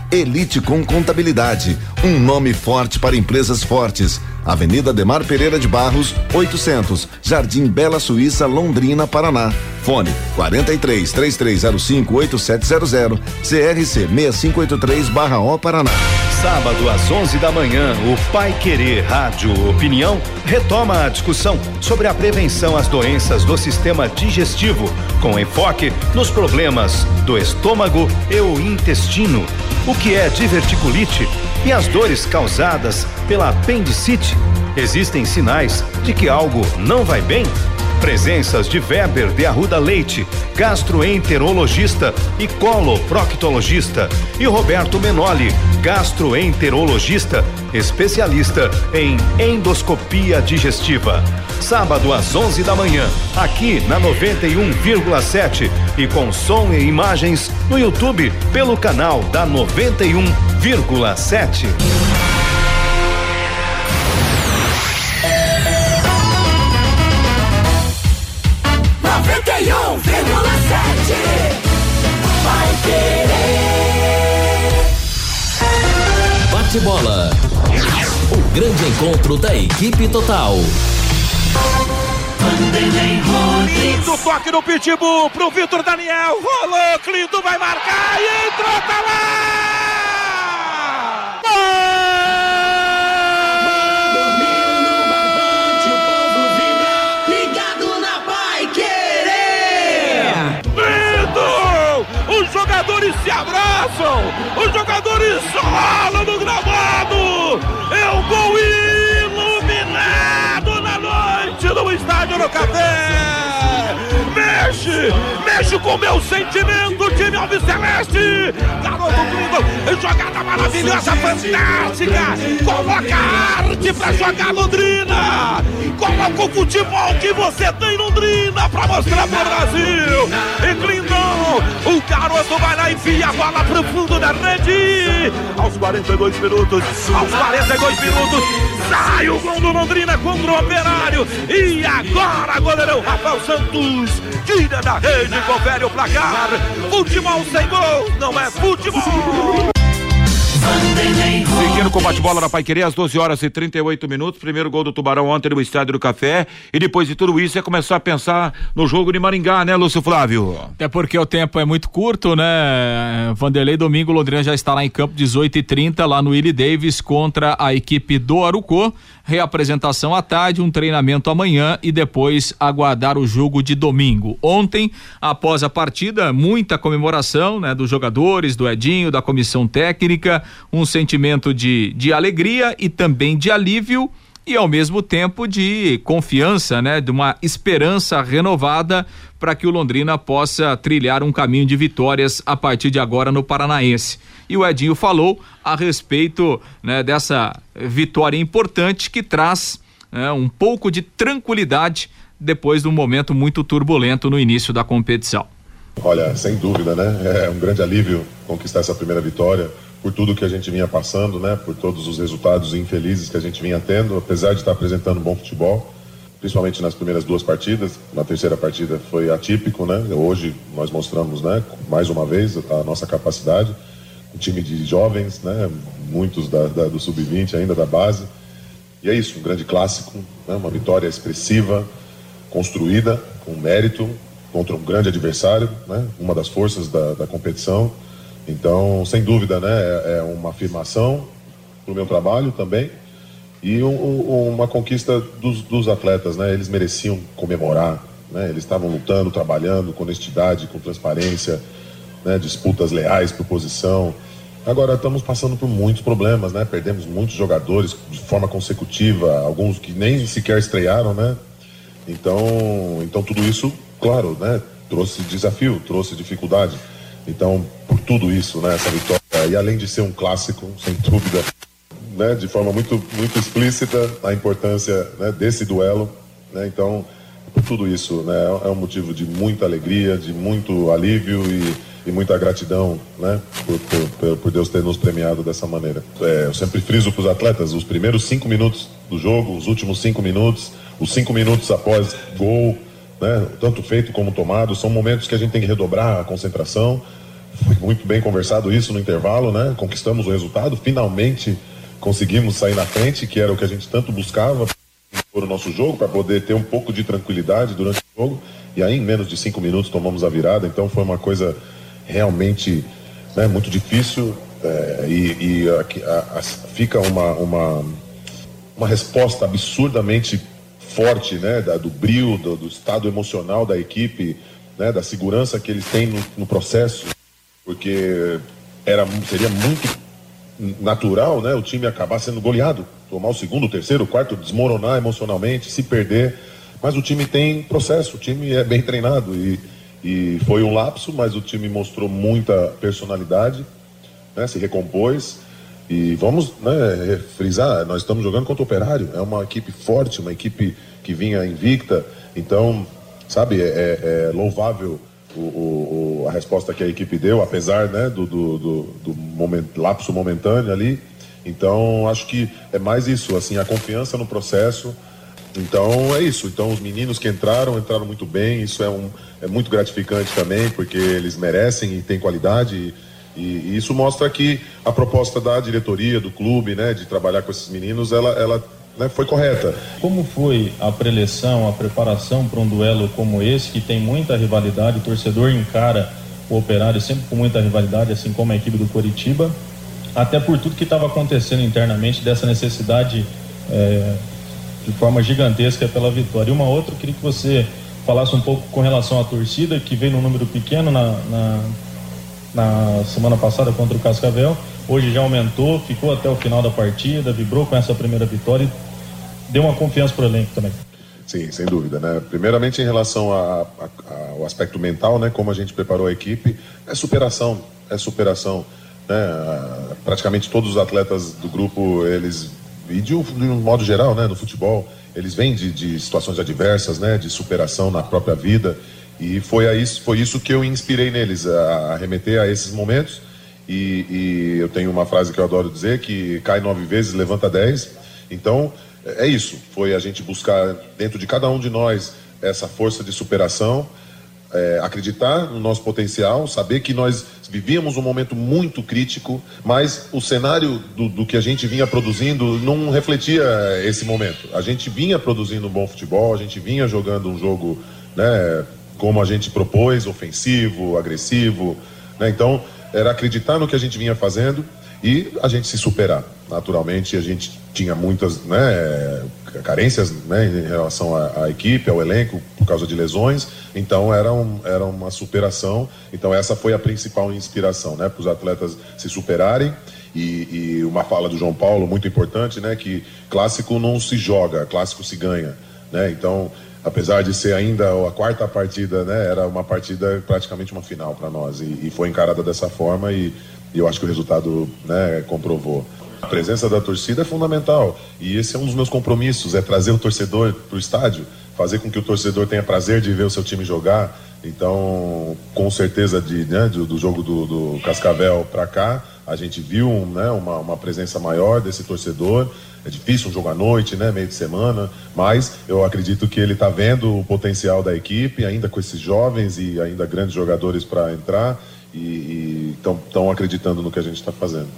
Elite com Contabilidade, um nome forte para empresas fortes. Avenida Demar Pereira de Barros, 800, Jardim Bela Suíça, Londrina, Paraná. Fone 43 3305 8700, CRC 6583/O Paraná. Sábado às 11 da manhã, o Pai Querer Rádio Opinião retoma a discussão sobre a prevenção às doenças do sistema digestivo, com enfoque nos problemas do estômago e o intestino. O que é diverticulite e as dores causadas pela apendicite? Existem sinais de que algo não vai bem? Presenças de Weber de Arruda Leite, gastroenterologista e coloproctologista, e Roberto Menoli, gastroenterologista, especialista em endoscopia digestiva. Sábado às 11 da manhã, aqui na 91,7 e com som e imagens no YouTube pelo canal da 91,7. Bate bola. O grande encontro da equipe total. Lindo toque no pitbull pro Vitor Daniel. Rolou, Clinton vai marcar e entrou, tá lá! Os jogadores se abraçam, os jogadores rolam no gramado. É um gol iluminado na noite no estádio no Café. Mexe, mexe com meu sentimento, time Alviceleste. Garoto Clinton, jogada maravilhosa, fantástica. Coloca arte pra jogar Londrina. Coloca o futebol que você tem Londrina pra mostrar pro Brasil. E Clinton, o garoto vai lá e enfia a bola pro fundo da rede. Aos 42 minutos, aos 42 minutos, sai o gol do Londrina contra o Operário. E agora, goleirão Rafael Santos tira da rede, confere o placar. Futebol sem gol, não é futebol. Seguindo com o bate-bola da Pai Querer, às 12 horas e 38 minutos. Primeiro gol do Tubarão ontem no Estádio do Café. E depois de tudo isso, é começar a pensar no jogo de Maringá, né, Lúcio Flávio? Até porque o tempo é muito curto, né? Vanderlei domingo, Londrina já está lá em campo, 18 e 30 lá no Willie Davis contra a equipe do Arucô. Reapresentação à tarde, um treinamento amanhã e depois aguardar o jogo de domingo. Ontem, após a partida, muita comemoração, né? Dos jogadores, do Edinho, da comissão técnica um sentimento de, de alegria e também de alívio e ao mesmo tempo de confiança, né, de uma esperança renovada para que o Londrina possa trilhar um caminho de vitórias a partir de agora no Paranaense. E o Edinho falou a respeito né, dessa vitória importante que traz né, um pouco de tranquilidade depois de um momento muito turbulento no início da competição. Olha, sem dúvida, né? É um grande alívio conquistar essa primeira vitória por tudo que a gente vinha passando, né? Por todos os resultados infelizes que a gente vinha tendo, apesar de estar apresentando bom futebol, principalmente nas primeiras duas partidas. Na terceira partida foi atípico, né? Hoje nós mostramos, né? Mais uma vez a nossa capacidade, um time de jovens, né? Muitos da, da, do sub-20 ainda da base. E é isso, um grande clássico, né? uma vitória expressiva, construída com mérito contra um grande adversário, né? Uma das forças da, da competição. Então, sem dúvida, né, é, é uma afirmação para o meu trabalho também e um, uma conquista dos, dos, atletas, né? Eles mereciam comemorar, né? Eles estavam lutando, trabalhando com honestidade, com transparência, né? disputas leais por posição Agora estamos passando por muitos problemas, né? Perdemos muitos jogadores de forma consecutiva, alguns que nem sequer estrearam, né? Então, então tudo isso, claro, né? Trouxe desafio, trouxe dificuldade. Então, por tudo isso, né? Essa vitória e além de ser um clássico, sem dúvida, né? De forma muito muito explícita a importância né? desse duelo, né? Então, por tudo isso, né? É um motivo de muita alegria, de muito alívio e e muita gratidão, né, por, por, por, Deus ter nos premiado dessa maneira. É, eu sempre friso para os atletas os primeiros cinco minutos do jogo, os últimos cinco minutos, os cinco minutos após gol, né, tanto feito como tomado, são momentos que a gente tem que redobrar a concentração. Foi muito bem conversado isso no intervalo, né? Conquistamos o resultado, finalmente conseguimos sair na frente, que era o que a gente tanto buscava por o nosso jogo, para poder ter um pouco de tranquilidade durante o jogo. E aí, em menos de cinco minutos, tomamos a virada. Então, foi uma coisa realmente né, muito difícil é, e, e a, a, fica uma, uma, uma resposta absurdamente forte né, da, do brilho, do, do, estado emocional da equipe, né, da segurança que eles têm no, no processo, porque era, seria muito natural né, o time acabar sendo goleado, tomar o segundo, o terceiro, o quarto, desmoronar emocionalmente, se perder. Mas o time tem processo, o time é bem treinado e, e foi um lapso, mas o time mostrou muita personalidade, né, se recompôs. E vamos né, frisar, nós estamos jogando contra o Operário, é uma equipe forte, uma equipe que vinha invicta. Então, sabe, é, é, é louvável o, o, a resposta que a equipe deu, apesar né, do, do, do, do moment, lapso momentâneo ali. Então, acho que é mais isso, assim, a confiança no processo, então é isso. Então os meninos que entraram, entraram muito bem. Isso é, um, é muito gratificante também, porque eles merecem e têm qualidade. E, e, isso mostra que a proposta da diretoria, do clube, né, de trabalhar com esses meninos, ela, ela né, foi correta. Como foi a preleção, a preparação para um duelo como esse, que tem muita rivalidade, o torcedor encara o operário sempre com muita rivalidade, assim como a equipe do Coritiba, até por tudo que estava acontecendo internamente, dessa necessidade. É, de forma gigantesca pela vitória. E uma outra, eu queria que você falasse um pouco com relação à torcida, que veio num número pequeno na, na, na semana passada contra o Cascavel, hoje já aumentou, ficou até o final da partida, vibrou com essa primeira vitória e deu uma confiança para o elenco também. Sim, sem dúvida, né? Primeiramente em relação a, a, ao aspecto mental, né? Como a gente preparou a equipe, é superação, é superação, né? Praticamente todos os atletas do grupo, eles e de um, de um modo geral, né, no futebol, eles vêm de, de, situações adversas, né, de superação na própria vida. E foi, a isso, foi isso que eu inspirei neles, a, remeter a esses momentos. E, e, eu tenho uma frase que eu adoro dizer, que cai nove vezes, levanta dez. Então, é isso. Foi a gente buscar dentro de cada um de nós essa força de superação é, acreditar no nosso potencial, saber que nós vivíamos um momento muito crítico, mas o cenário do, do, que a gente vinha produzindo não refletia esse momento. A gente vinha produzindo um bom futebol, a gente vinha jogando um jogo né, como a gente propôs, ofensivo, agressivo. Né? Então, era acreditar no que a gente vinha fazendo e a gente se superar. Naturalmente, a gente tinha muitas né, carências né, em relação à, à, equipe, ao elenco, por causa de lesões, então era, um, era uma superação. Então, essa foi a principal inspiração né, para os atletas se superarem. E, e, uma fala do João Paulo muito importante, né, que clássico não se joga, clássico se ganha. Né? Então, apesar de ser ainda a quarta partida, né, era uma partida praticamente uma final para nós e, e, foi encarada dessa forma e, e eu acho que o resultado né, comprovou. A presença da torcida é fundamental e esse é um dos meus compromissos, é trazer o torcedor para o estádio, fazer com que o torcedor tenha prazer de ver o seu time jogar. Então, com certeza de, né, do, do jogo do, do Cascavel para cá, a gente viu né, uma, uma presença maior desse torcedor. É difícil um jogo à noite, né, meio de semana, mas eu acredito que ele está vendo o potencial da equipe, ainda com esses jovens e ainda grandes jogadores para entrar e estão acreditando no que a gente está fazendo.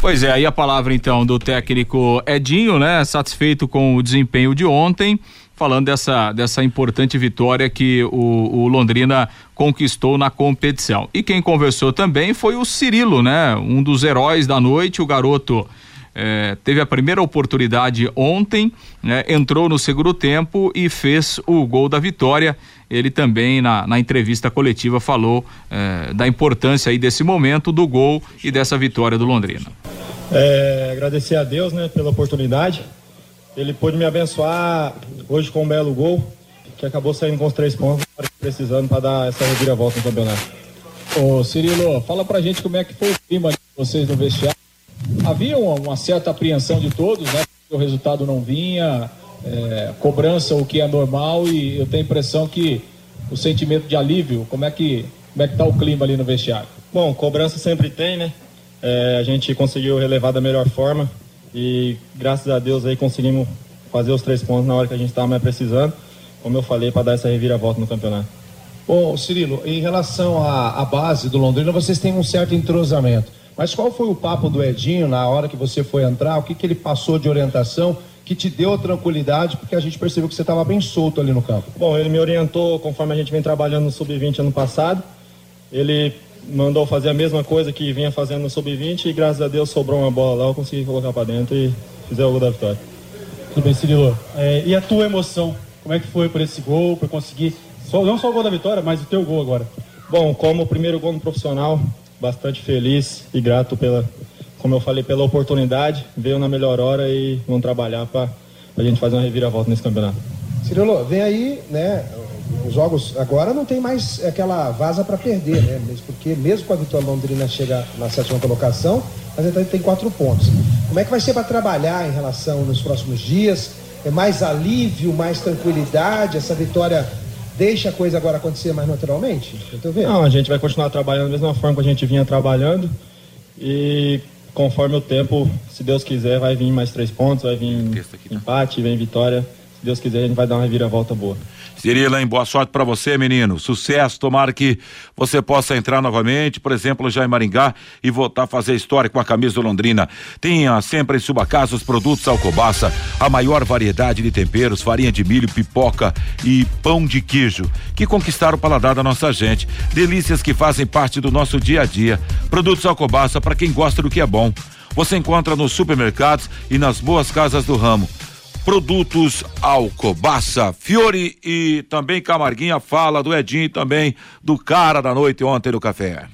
Pois é, aí a palavra então do técnico Edinho, né? Satisfeito com o desempenho de ontem, falando dessa, dessa importante vitória que o, o Londrina conquistou na competição. E quem conversou também foi o Cirilo, né? Um dos heróis da noite, o garoto é, teve a primeira oportunidade ontem, né, entrou no segundo tempo e fez o gol da vitória. Ele também, na, na entrevista coletiva, falou é, da importância aí desse momento, do gol e dessa vitória do Londrina. É, agradecer a Deus né, pela oportunidade. Ele pôde me abençoar hoje com um belo gol, que acabou saindo com os três pontos, precisando para dar essa reviravolta no campeonato. Ô Cirilo, fala pra gente como é que foi o clima de vocês no vestiário havia uma, uma, certa apreensão de todos, né? O resultado não vinha, é, cobrança o que é normal e eu tenho a impressão que o sentimento de alívio, como é que como é que tá o clima ali no vestiário? Bom, cobrança sempre tem, né? É, a gente conseguiu relevar da melhor forma e graças a Deus aí conseguimos fazer os três pontos na hora que a gente estava mais precisando, como eu falei, para dar essa reviravolta no campeonato. Bom, Cirilo, em relação à, à base do Londrina, vocês têm um certo entrosamento. Mas qual foi o papo do Edinho na hora que você foi entrar? O que, que ele passou de orientação que te deu a tranquilidade? Porque a gente percebeu que você estava bem solto ali no campo. Bom, ele me orientou conforme a gente vem trabalhando no Sub-20 ano passado. Ele mandou fazer a mesma coisa que vinha fazendo no Sub-20 e graças a Deus sobrou uma bola lá, eu consegui colocar para dentro e fizer o gol da vitória. Tudo bem, Cirilo. É, e a tua emoção? Como é que foi por esse gol, por conseguir, só, não só o gol da vitória, mas o teu gol agora? Bom, como o primeiro gol no profissional, bastante feliz e grato pela, como eu falei, pela oportunidade. Veio na melhor hora e vamos trabalhar para a gente fazer uma reviravolta nesse campeonato. Cirilo, vem aí, né? Os jogos agora não tem mais aquela vaza para perder, né? Mesmo porque mesmo com a Vitória Londrina chegar na sétima colocação, mas ainda tem quatro pontos. Como é que vai ser para trabalhar em relação nos próximos dias? É mais alívio, mais tranquilidade? Essa vitória deixa a coisa agora acontecer mais naturalmente? Não, a gente vai continuar trabalhando da mesma forma que a gente vinha trabalhando e conforme o tempo, se Deus quiser, vai vir mais três pontos, vai vir empate, vem vitória. Deus quiser, a gente vai dar uma reviravolta boa. Cirila? Boa sorte para você, menino. Sucesso. Tomara que você possa entrar novamente, por exemplo, já em Maringá e voltar a fazer história com a camisa do Londrina. Tenha sempre em sua casa os produtos Alcobaça, a maior variedade de temperos, farinha de milho, pipoca e pão de queijo, que conquistaram o paladar da nossa gente. Delícias que fazem parte do nosso dia a dia. Produtos Alcobaça para quem gosta do que é bom. Você encontra nos supermercados e nas boas casas do ramo. Produtos Alcobaça, Fiore e também Camarguinha fala do Edinho e também do cara da noite ontem no café.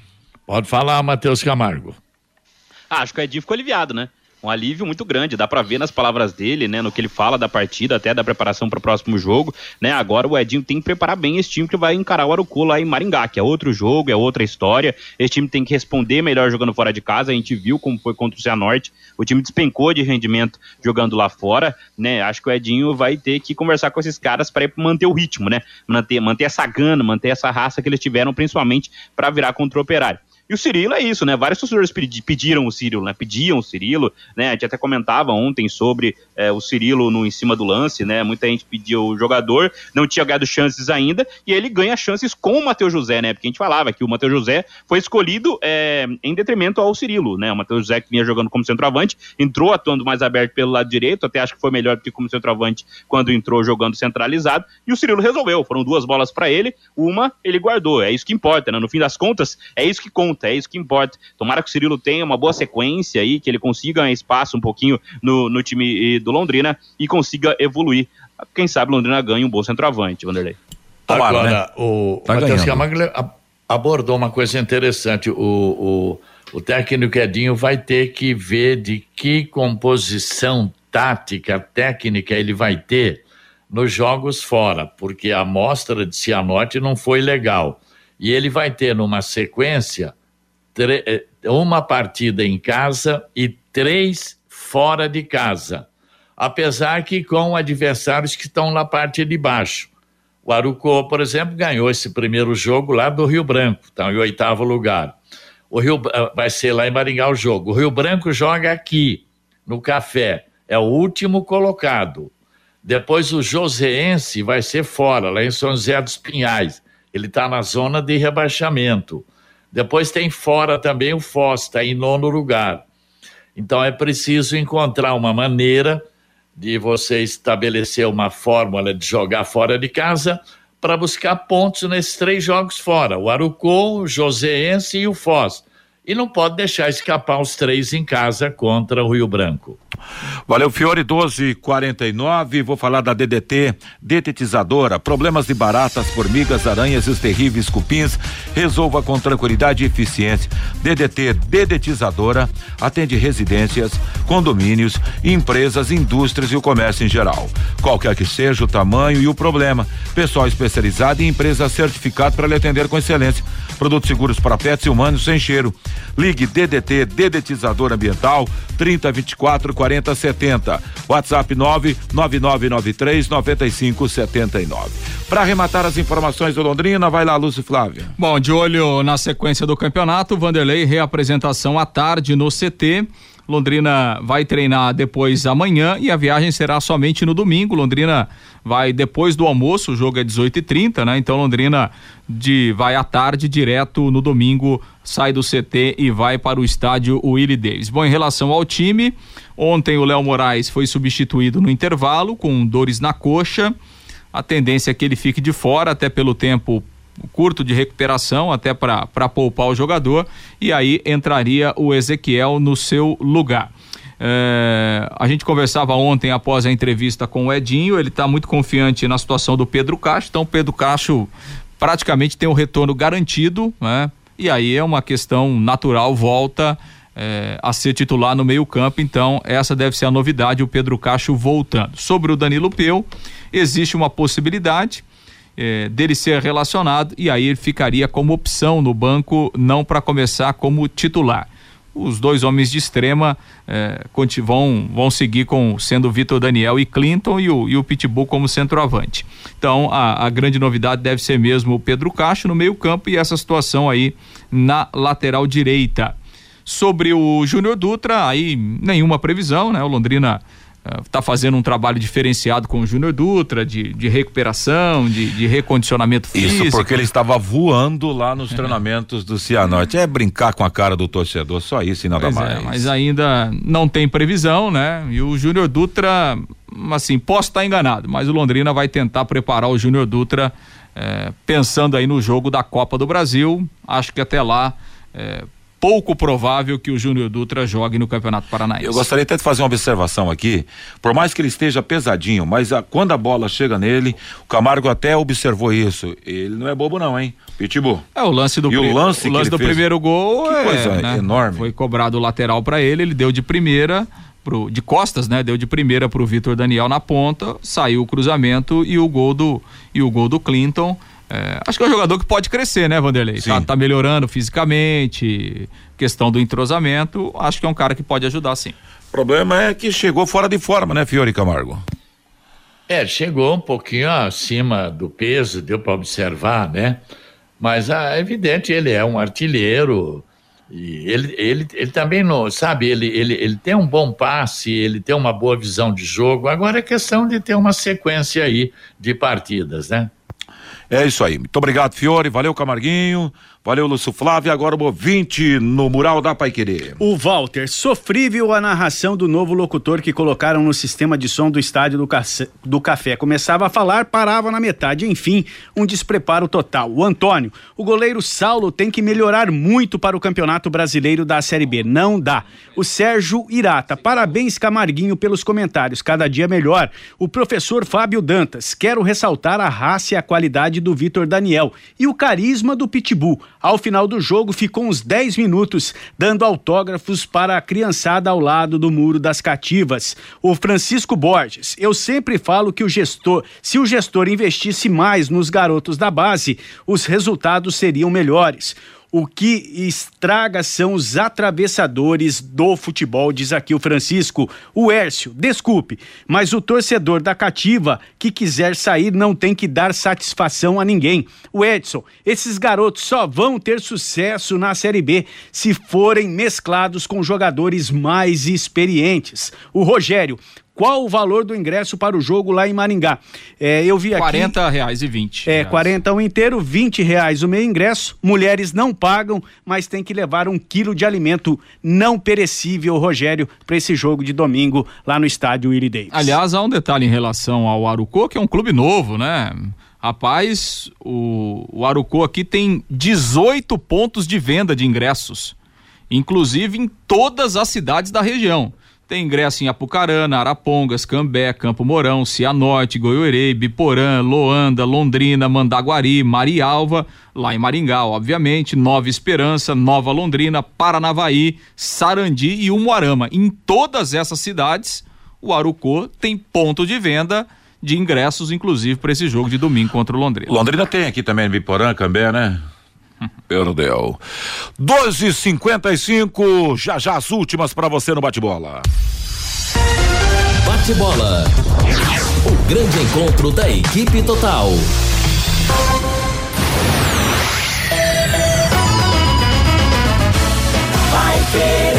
Pode falar, Matheus Camargo. Ah, acho que o Edinho ficou aliviado, né? Um alívio muito grande. Dá para ver nas palavras dele, né, no que ele fala da partida, até da preparação para o próximo jogo, né? Agora o Edinho tem que preparar bem esse time que vai encarar o Arucu lá em Maringá, que é outro jogo, é outra história. Esse time tem que responder melhor jogando fora de casa. A gente viu como foi contra o Cianorte. O time despencou de rendimento jogando lá fora, né? Acho que o Edinho vai ter que conversar com esses caras para manter o ritmo, né? Manter, manter essa gana, manter essa raça que eles tiveram, principalmente para virar contra o Operário. E o Cirilo é isso, né? Vários torcedores pediram o Cirilo, né? Pediam o Cirilo, né? A gente até comentava ontem sobre é, o Cirilo no em cima do lance, né? Muita gente pediu o jogador, não tinha ganhado chances ainda, e ele ganha chances com o Matheus José, né? Porque a gente falava que o Matheus José foi escolhido é, em detrimento ao Cirilo, né? O Matheus José que vinha jogando como centroavante, entrou atuando mais aberto pelo lado direito, até acho que foi melhor do que como centroavante quando entrou jogando centralizado, e o Cirilo resolveu. Foram duas bolas para ele, uma ele guardou. É isso que importa, né? No fim das contas, é isso que conta é isso que importa. Tomara que o Cirilo tenha uma boa sequência aí, que ele consiga espaço um pouquinho no, no time do Londrina e consiga evoluir. Quem sabe Londrina ganha um bom centroavante, Vanderlei. Tomara, Agora, né? o tá Matheus Camargo abordou uma coisa interessante. O, o, o técnico Edinho vai ter que ver de que composição tática, técnica ele vai ter nos jogos fora, porque a amostra de Cianorte não foi legal. E ele vai ter numa sequência eh, uma partida em casa e três fora de casa. Apesar que com adversários que estão na parte de baixo. O Arucó, por exemplo, ganhou esse primeiro jogo lá do Rio Branco, está em oitavo lugar. O Rio eh, vai ser lá em Maringá o jogo. O Rio Branco joga aqui, no Café, é o último colocado. Depois o Joseense vai ser fora, lá em São José dos Pinhais. Ele está na zona de rebaixamento. Depois tem fora também o Foz, está em nono lugar. Então é preciso encontrar uma maneira de você estabelecer uma fórmula de jogar fora de casa para buscar pontos nesses três jogos fora: o Arucon, o Joseense e o Foz. E não pode deixar escapar os três em casa contra o Rio Branco. Valeu, Fiore 1249. Vou falar da DDT, detetizadora. Problemas de baratas, formigas, aranhas e os terríveis cupins. Resolva com tranquilidade e eficiência. DDT, dedetizadora, atende residências, condomínios, empresas, indústrias e o comércio em geral. Qualquer que seja o tamanho e o problema. Pessoal especializado e empresa certificado para lhe atender com excelência. Produtos seguros para pets e humanos sem cheiro. Ligue DDT, dedetizador ambiental, 3024 4070. WhatsApp 99993 9579. Para arrematar as informações do Londrina, vai lá, Lúcio Flávio. Bom, de olho na sequência do campeonato, Vanderlei reapresentação à tarde no CT. Londrina vai treinar depois amanhã e a viagem será somente no domingo. Londrina vai depois do almoço, o jogo é 18h30, né? Então Londrina de, vai à tarde direto no domingo, sai do CT e vai para o estádio Willie Davis. Bom, em relação ao time, ontem o Léo Moraes foi substituído no intervalo com dores na coxa. A tendência é que ele fique de fora, até pelo tempo curto de recuperação até para poupar o jogador e aí entraria o Ezequiel no seu lugar. É, a gente conversava ontem após a entrevista com o Edinho, ele está muito confiante na situação do Pedro Cacho, então Pedro Cacho praticamente tem o retorno garantido, né? E aí é uma questão natural, volta é, a ser titular no meio campo, então essa deve ser a novidade, o Pedro Cacho voltando. Sobre o Danilo Peu, existe uma possibilidade, é, dele ser relacionado e aí ele ficaria como opção no banco, não para começar como titular. Os dois homens de extrema é, vão, vão seguir com sendo Vitor Daniel e Clinton e o, e o Pitbull como centroavante. Então a, a grande novidade deve ser mesmo o Pedro Cacho no meio-campo e essa situação aí na lateral direita. Sobre o Júnior Dutra, aí nenhuma previsão, né? O Londrina está fazendo um trabalho diferenciado com o Júnior Dutra, de, de recuperação, de, de, recondicionamento físico. Isso porque ele estava voando lá nos treinamentos do Cianorte. É brincar com a cara do torcedor, só isso e nada pois é, mais. É, mas ainda não tem previsão, né? E o Júnior Dutra, assim, posso estar enganado, mas o Londrina vai tentar preparar o Júnior Dutra é, pensando aí no jogo da Copa do Brasil. Acho que até lá. Pouco provável que o Júnior Dutra jogue no Campeonato Paranaense. Eu gostaria até de fazer uma observação aqui. Por mais que ele esteja pesadinho, mas a, quando a bola chega nele, o Camargo até observou isso. Ele não é bobo não, hein? Pitbull. É o lance do e o lance, o lance do fez, primeiro gol que é, coisa né? enorme. Foi cobrado o lateral para ele, ele deu de primeira pro, de costas, né? Deu de primeira pro Vitor Daniel na ponta, saiu o cruzamento e o gol do e o gol do Clinton é, acho que é um jogador que pode crescer, né, Vanderlei? Tá, tá, melhorando fisicamente, questão do entrosamento. Acho que é um cara que pode ajudar, sim. O problema é que chegou fora de forma, né, Fiore Camargo? É, chegou um pouquinho acima do peso, deu para observar, né? Mas ah, é evidente, ele é um artilheiro. E ele, ele, ele também não, sabe, ele, ele, ele tem um bom passe, ele tem uma boa visão de jogo. Agora é questão de ter uma sequência aí de partidas, né? É isso aí. Muito obrigado, Fiore. Valeu, Camarguinho. Valeu, Lúcio Flávio. Agora o ouvinte no mural da Pai Querer. O Walter, sofrível a narração do novo locutor que colocaram no sistema de som do estádio do, do Café. Começava a falar, parava na metade. Enfim, um despreparo total. O Antônio, o goleiro Saulo tem que melhorar muito para o Campeonato Brasileiro da Série B. Não dá. O Sérgio Irata, parabéns, Camarguinho, pelos comentários. Cada dia melhor. O professor Fábio Dantas, quero ressaltar a raça e a qualidade do Vitor Daniel e o carisma do Pitbull. Ao final do jogo, ficou uns 10 minutos dando autógrafos para a criançada ao lado do Muro das Cativas. O Francisco Borges, eu sempre falo que o gestor, se o gestor investisse mais nos garotos da base, os resultados seriam melhores. O que estraga são os atravessadores do futebol, diz aqui o Francisco. O Hércio, desculpe, mas o torcedor da cativa que quiser sair não tem que dar satisfação a ninguém. O Edson, esses garotos só vão ter sucesso na Série B se forem mesclados com jogadores mais experientes. O Rogério, qual o valor do ingresso para o jogo lá em Maringá. É, eu vi aqui. 40 reais e 20. É, reais. 40 um inteiro, 20 reais o meio ingresso. Mulheres não pagam, mas tem que levar um quilo de alimento não perecível, Rogério, para esse jogo de domingo lá no estádio Willie Davis. Aliás, há um detalhe em relação ao Arucô, que é um clube novo, né? Rapaz, o, o Arucô aqui tem 18 pontos de venda de ingressos. inclusive em todas as cidades da região. Tem ingresso em Apucarana, Arapongas, Cambé, Campo Mourão, Cianorte, Goiorei, Biporã, Loanda, Londrina, Mandaguari, Marialva, lá em Maringá, obviamente, Nova Esperança, Nova Londrina, Paranavaí, Sarandi e Umuarama. Em todas essas cidades, o Arucô tem ponto de venda de ingressos, inclusive, para esse jogo de domingo contra o Londrina. Londrina tem aqui também, Biporã, Cambé, né? Perdeu. 12:55 já já as últimas para você no bate-bola. Bate-bola. O grande encontro da equipe total. Vai querer.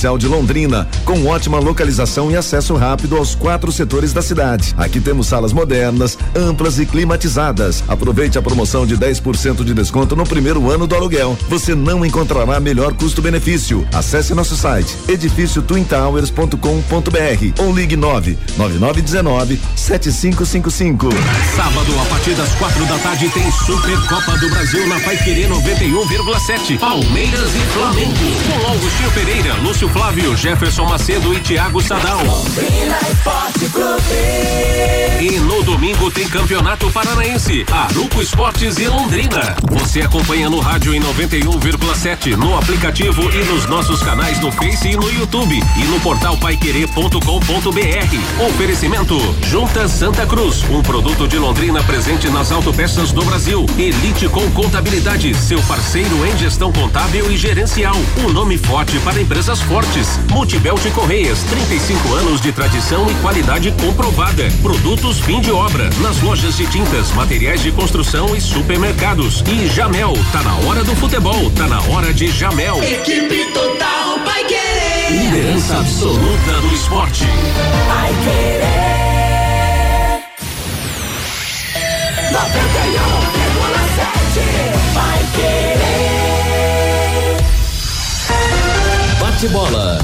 de Londrina, com ótima localização e acesso rápido aos quatro setores da cidade. Aqui temos salas modernas, amplas e climatizadas. Aproveite a promoção de 10% de desconto no primeiro ano do aluguel. Você não encontrará melhor custo-benefício. Acesse nosso site edifíciotwintowers.com.br ou ligue 9 9919 7555. Sábado, a partir das quatro da tarde, tem Supercopa do Brasil na Pai Querer 91,7. Palmeiras e Flamengo. Com Augustinho Pereira, Lúcio Flávio, Jefferson Macedo e Thiago Sadal. E no domingo tem Campeonato Paranaense, Aruco Esportes e Londrina. Você acompanha no rádio em 91,7, no aplicativo e nos nossos canais no Face e no YouTube e no portal paiquerê.com.br. Oferecimento Junta Santa Cruz, um produto de Londrina presente nas autopeças do Brasil. Elite com Contabilidade, seu parceiro em gestão contábil e gerencial. Um nome forte para empresas fortes. Multibelt Correias, 35 anos de tradição e qualidade comprovada. Produtos fim de obra, nas lojas de tintas, materiais de construção e supermercados. E Jamel, tá na hora do futebol, tá na hora de Jamel. Equipe total vai querer. Liderança absoluta do esporte. Vai querer. 91,7 vai querer. Bate-bola.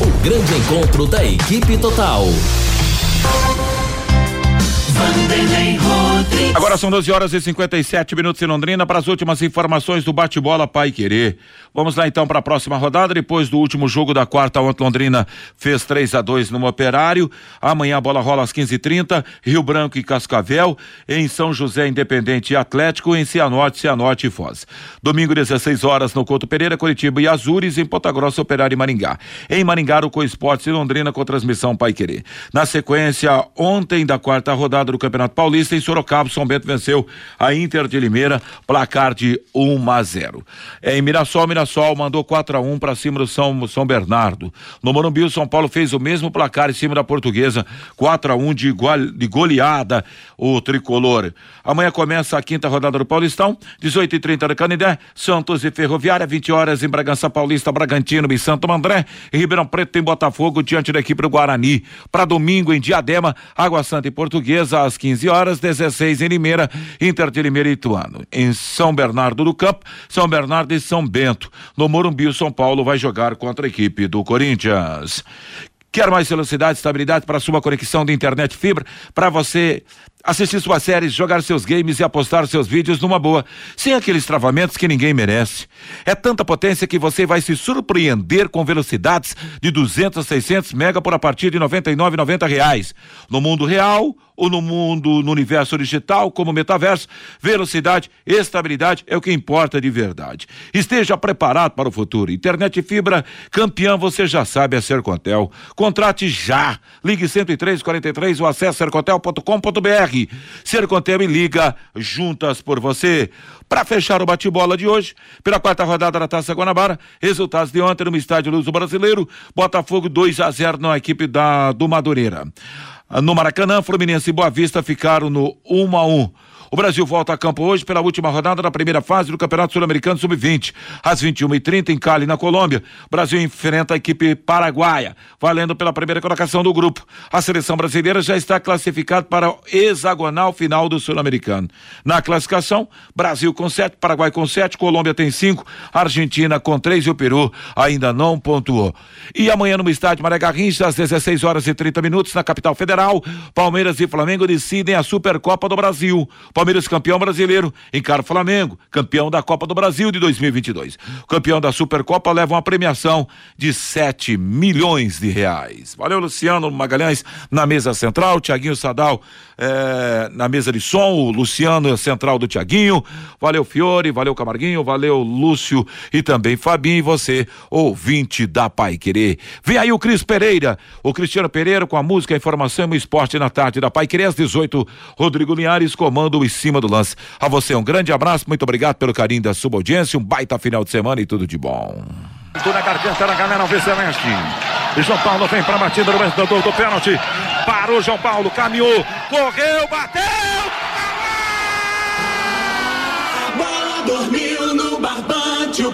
O grande encontro da equipe total. Agora são 12 horas e 57 minutos em Londrina para as últimas informações do bate-bola Pai Querer. Vamos lá então para a próxima rodada. Depois do último jogo da quarta, ontem Londrina fez 3 a 2 no Operário. Amanhã a bola rola às 15h30, Rio Branco e Cascavel. Em São José, Independente e Atlético. Em Cianorte, Cianorte e Foz. Domingo, 16 horas no Couto Pereira, Curitiba e Azures. Em Ponta Grossa, Operário e Maringá. Em Maringá, o Coesportes e Londrina com transmissão Pai Querer. Na sequência, ontem da quarta rodada do Campeonato Paulista, em Sorocaba, São Bento venceu a Inter de Limeira, placar de 1 a 0. Em Mirassol, Mirassol mandou 4 a 1 para cima do São, São Bernardo. No Morumbi, o São Paulo fez o mesmo placar em cima da Portuguesa, 4 a 1 de, igual, de goleada o tricolor. Amanhã começa a quinta rodada do Paulistão, 18 e 30 no Canindé, Santos e Ferroviária, 20 horas em Bragança Paulista, Bragantino e Santo André, em Ribeirão Preto em Botafogo, diante da equipe do Guarani. Para domingo em Diadema, Água Santa e Portuguesa, às 15 horas, 16 em Limeira, Inter de Limeira e Ituano. Em São Bernardo do Campo, São Bernardo e São Bento. No Morumbi, o São Paulo vai jogar contra a equipe do Corinthians. Quer mais velocidade estabilidade para sua conexão de internet fibra? Para você assistir suas séries, jogar seus games e apostar seus vídeos numa boa, sem aqueles travamentos que ninguém merece. É tanta potência que você vai se surpreender com velocidades de 200 a 600 mega por a partir de 99,90 reais. No mundo real ou no mundo, no universo digital, como metaverso, velocidade, estabilidade é o que importa de verdade. Esteja preparado para o futuro. Internet fibra, campeão, você já sabe, é Sercontel. Contrate já. Ligue 10343 ou acesse sercontel.com.br. Sercontel e liga juntas por você. Para fechar o bate-bola de hoje, pela quarta rodada da Taça Guanabara, resultados de ontem no estádio Luso Brasileiro, Botafogo 2 a 0 na equipe da do Madureira. No Maracanã, Fluminense e Boa Vista ficaram no 1 a 1. O Brasil volta a campo hoje pela última rodada da primeira fase do Campeonato Sul-Americano Sub-20. Às 21h30 em Cali, na Colômbia, o Brasil enfrenta a equipe paraguaia, valendo pela primeira colocação do grupo. A seleção brasileira já está classificada para o hexagonal final do Sul-Americano. Na classificação, Brasil com sete, Paraguai com sete, Colômbia tem cinco, Argentina com três e o Peru ainda não pontuou. E amanhã no estádio Maré Garrincha, às 16 horas e 30 minutos, na capital federal, Palmeiras e Flamengo decidem a Supercopa do Brasil. Palmeiras campeão brasileiro, encara o Flamengo, campeão da Copa do Brasil de 2022. O campeão da Supercopa leva uma premiação de 7 milhões de reais. Valeu, Luciano Magalhães, na mesa central, Tiaguinho Sadal eh, na mesa de som, o Luciano central do Tiaguinho. Valeu, Fiore, valeu, Camarguinho, valeu, Lúcio e também Fabinho e você, ouvinte da Pai Querer. Vem aí o Cris Pereira, o Cristiano Pereira com a música, a informação e o esporte na tarde da Pai Querer às 18. Rodrigo Linhares comando em cima do lance. A você um grande abraço, muito obrigado pelo carinho da sua audiência, um baita final de semana e tudo de bom. na garganta da galera Alves Celeste. E João Paulo vem para a batida do vencedor do pênalti. Parou João Paulo, caminhou, correu, bateu! Bola dormiu no barbante, o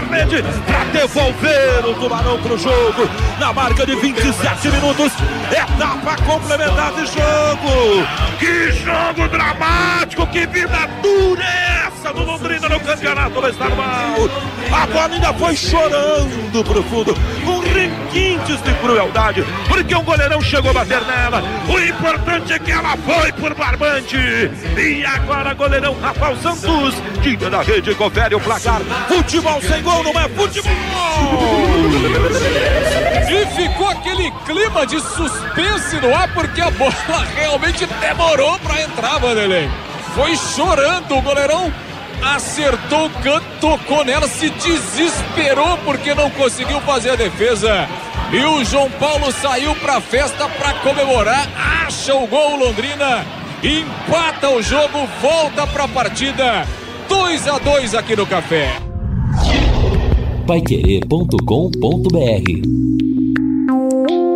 rede pra devolver o Tubarão pro jogo. Na marca de 27 minutos, etapa complementar de jogo. Que jogo dramático, que vida dura é essa do Londrina no campeonato do estadual. A bola ainda foi chorando pro fundo, com requintes de crueldade, porque o goleirão chegou a bater nela. O importante é que ela foi por barbante. E agora goleirão Rafael Santos tira da rede confere o placar. Futebol sem gol não é futebol. E ficou aquele clima de suspense no ar, porque a bola realmente demorou pra entrar, Vanderlei. Foi chorando, o goleirão acertou o canto, tocou nela, se desesperou porque não conseguiu fazer a defesa. E o João Paulo saiu pra festa pra comemorar, acha o gol Londrina, empata o jogo, volta pra partida. 2 a 2 aqui no Café. Paiquerê.com.br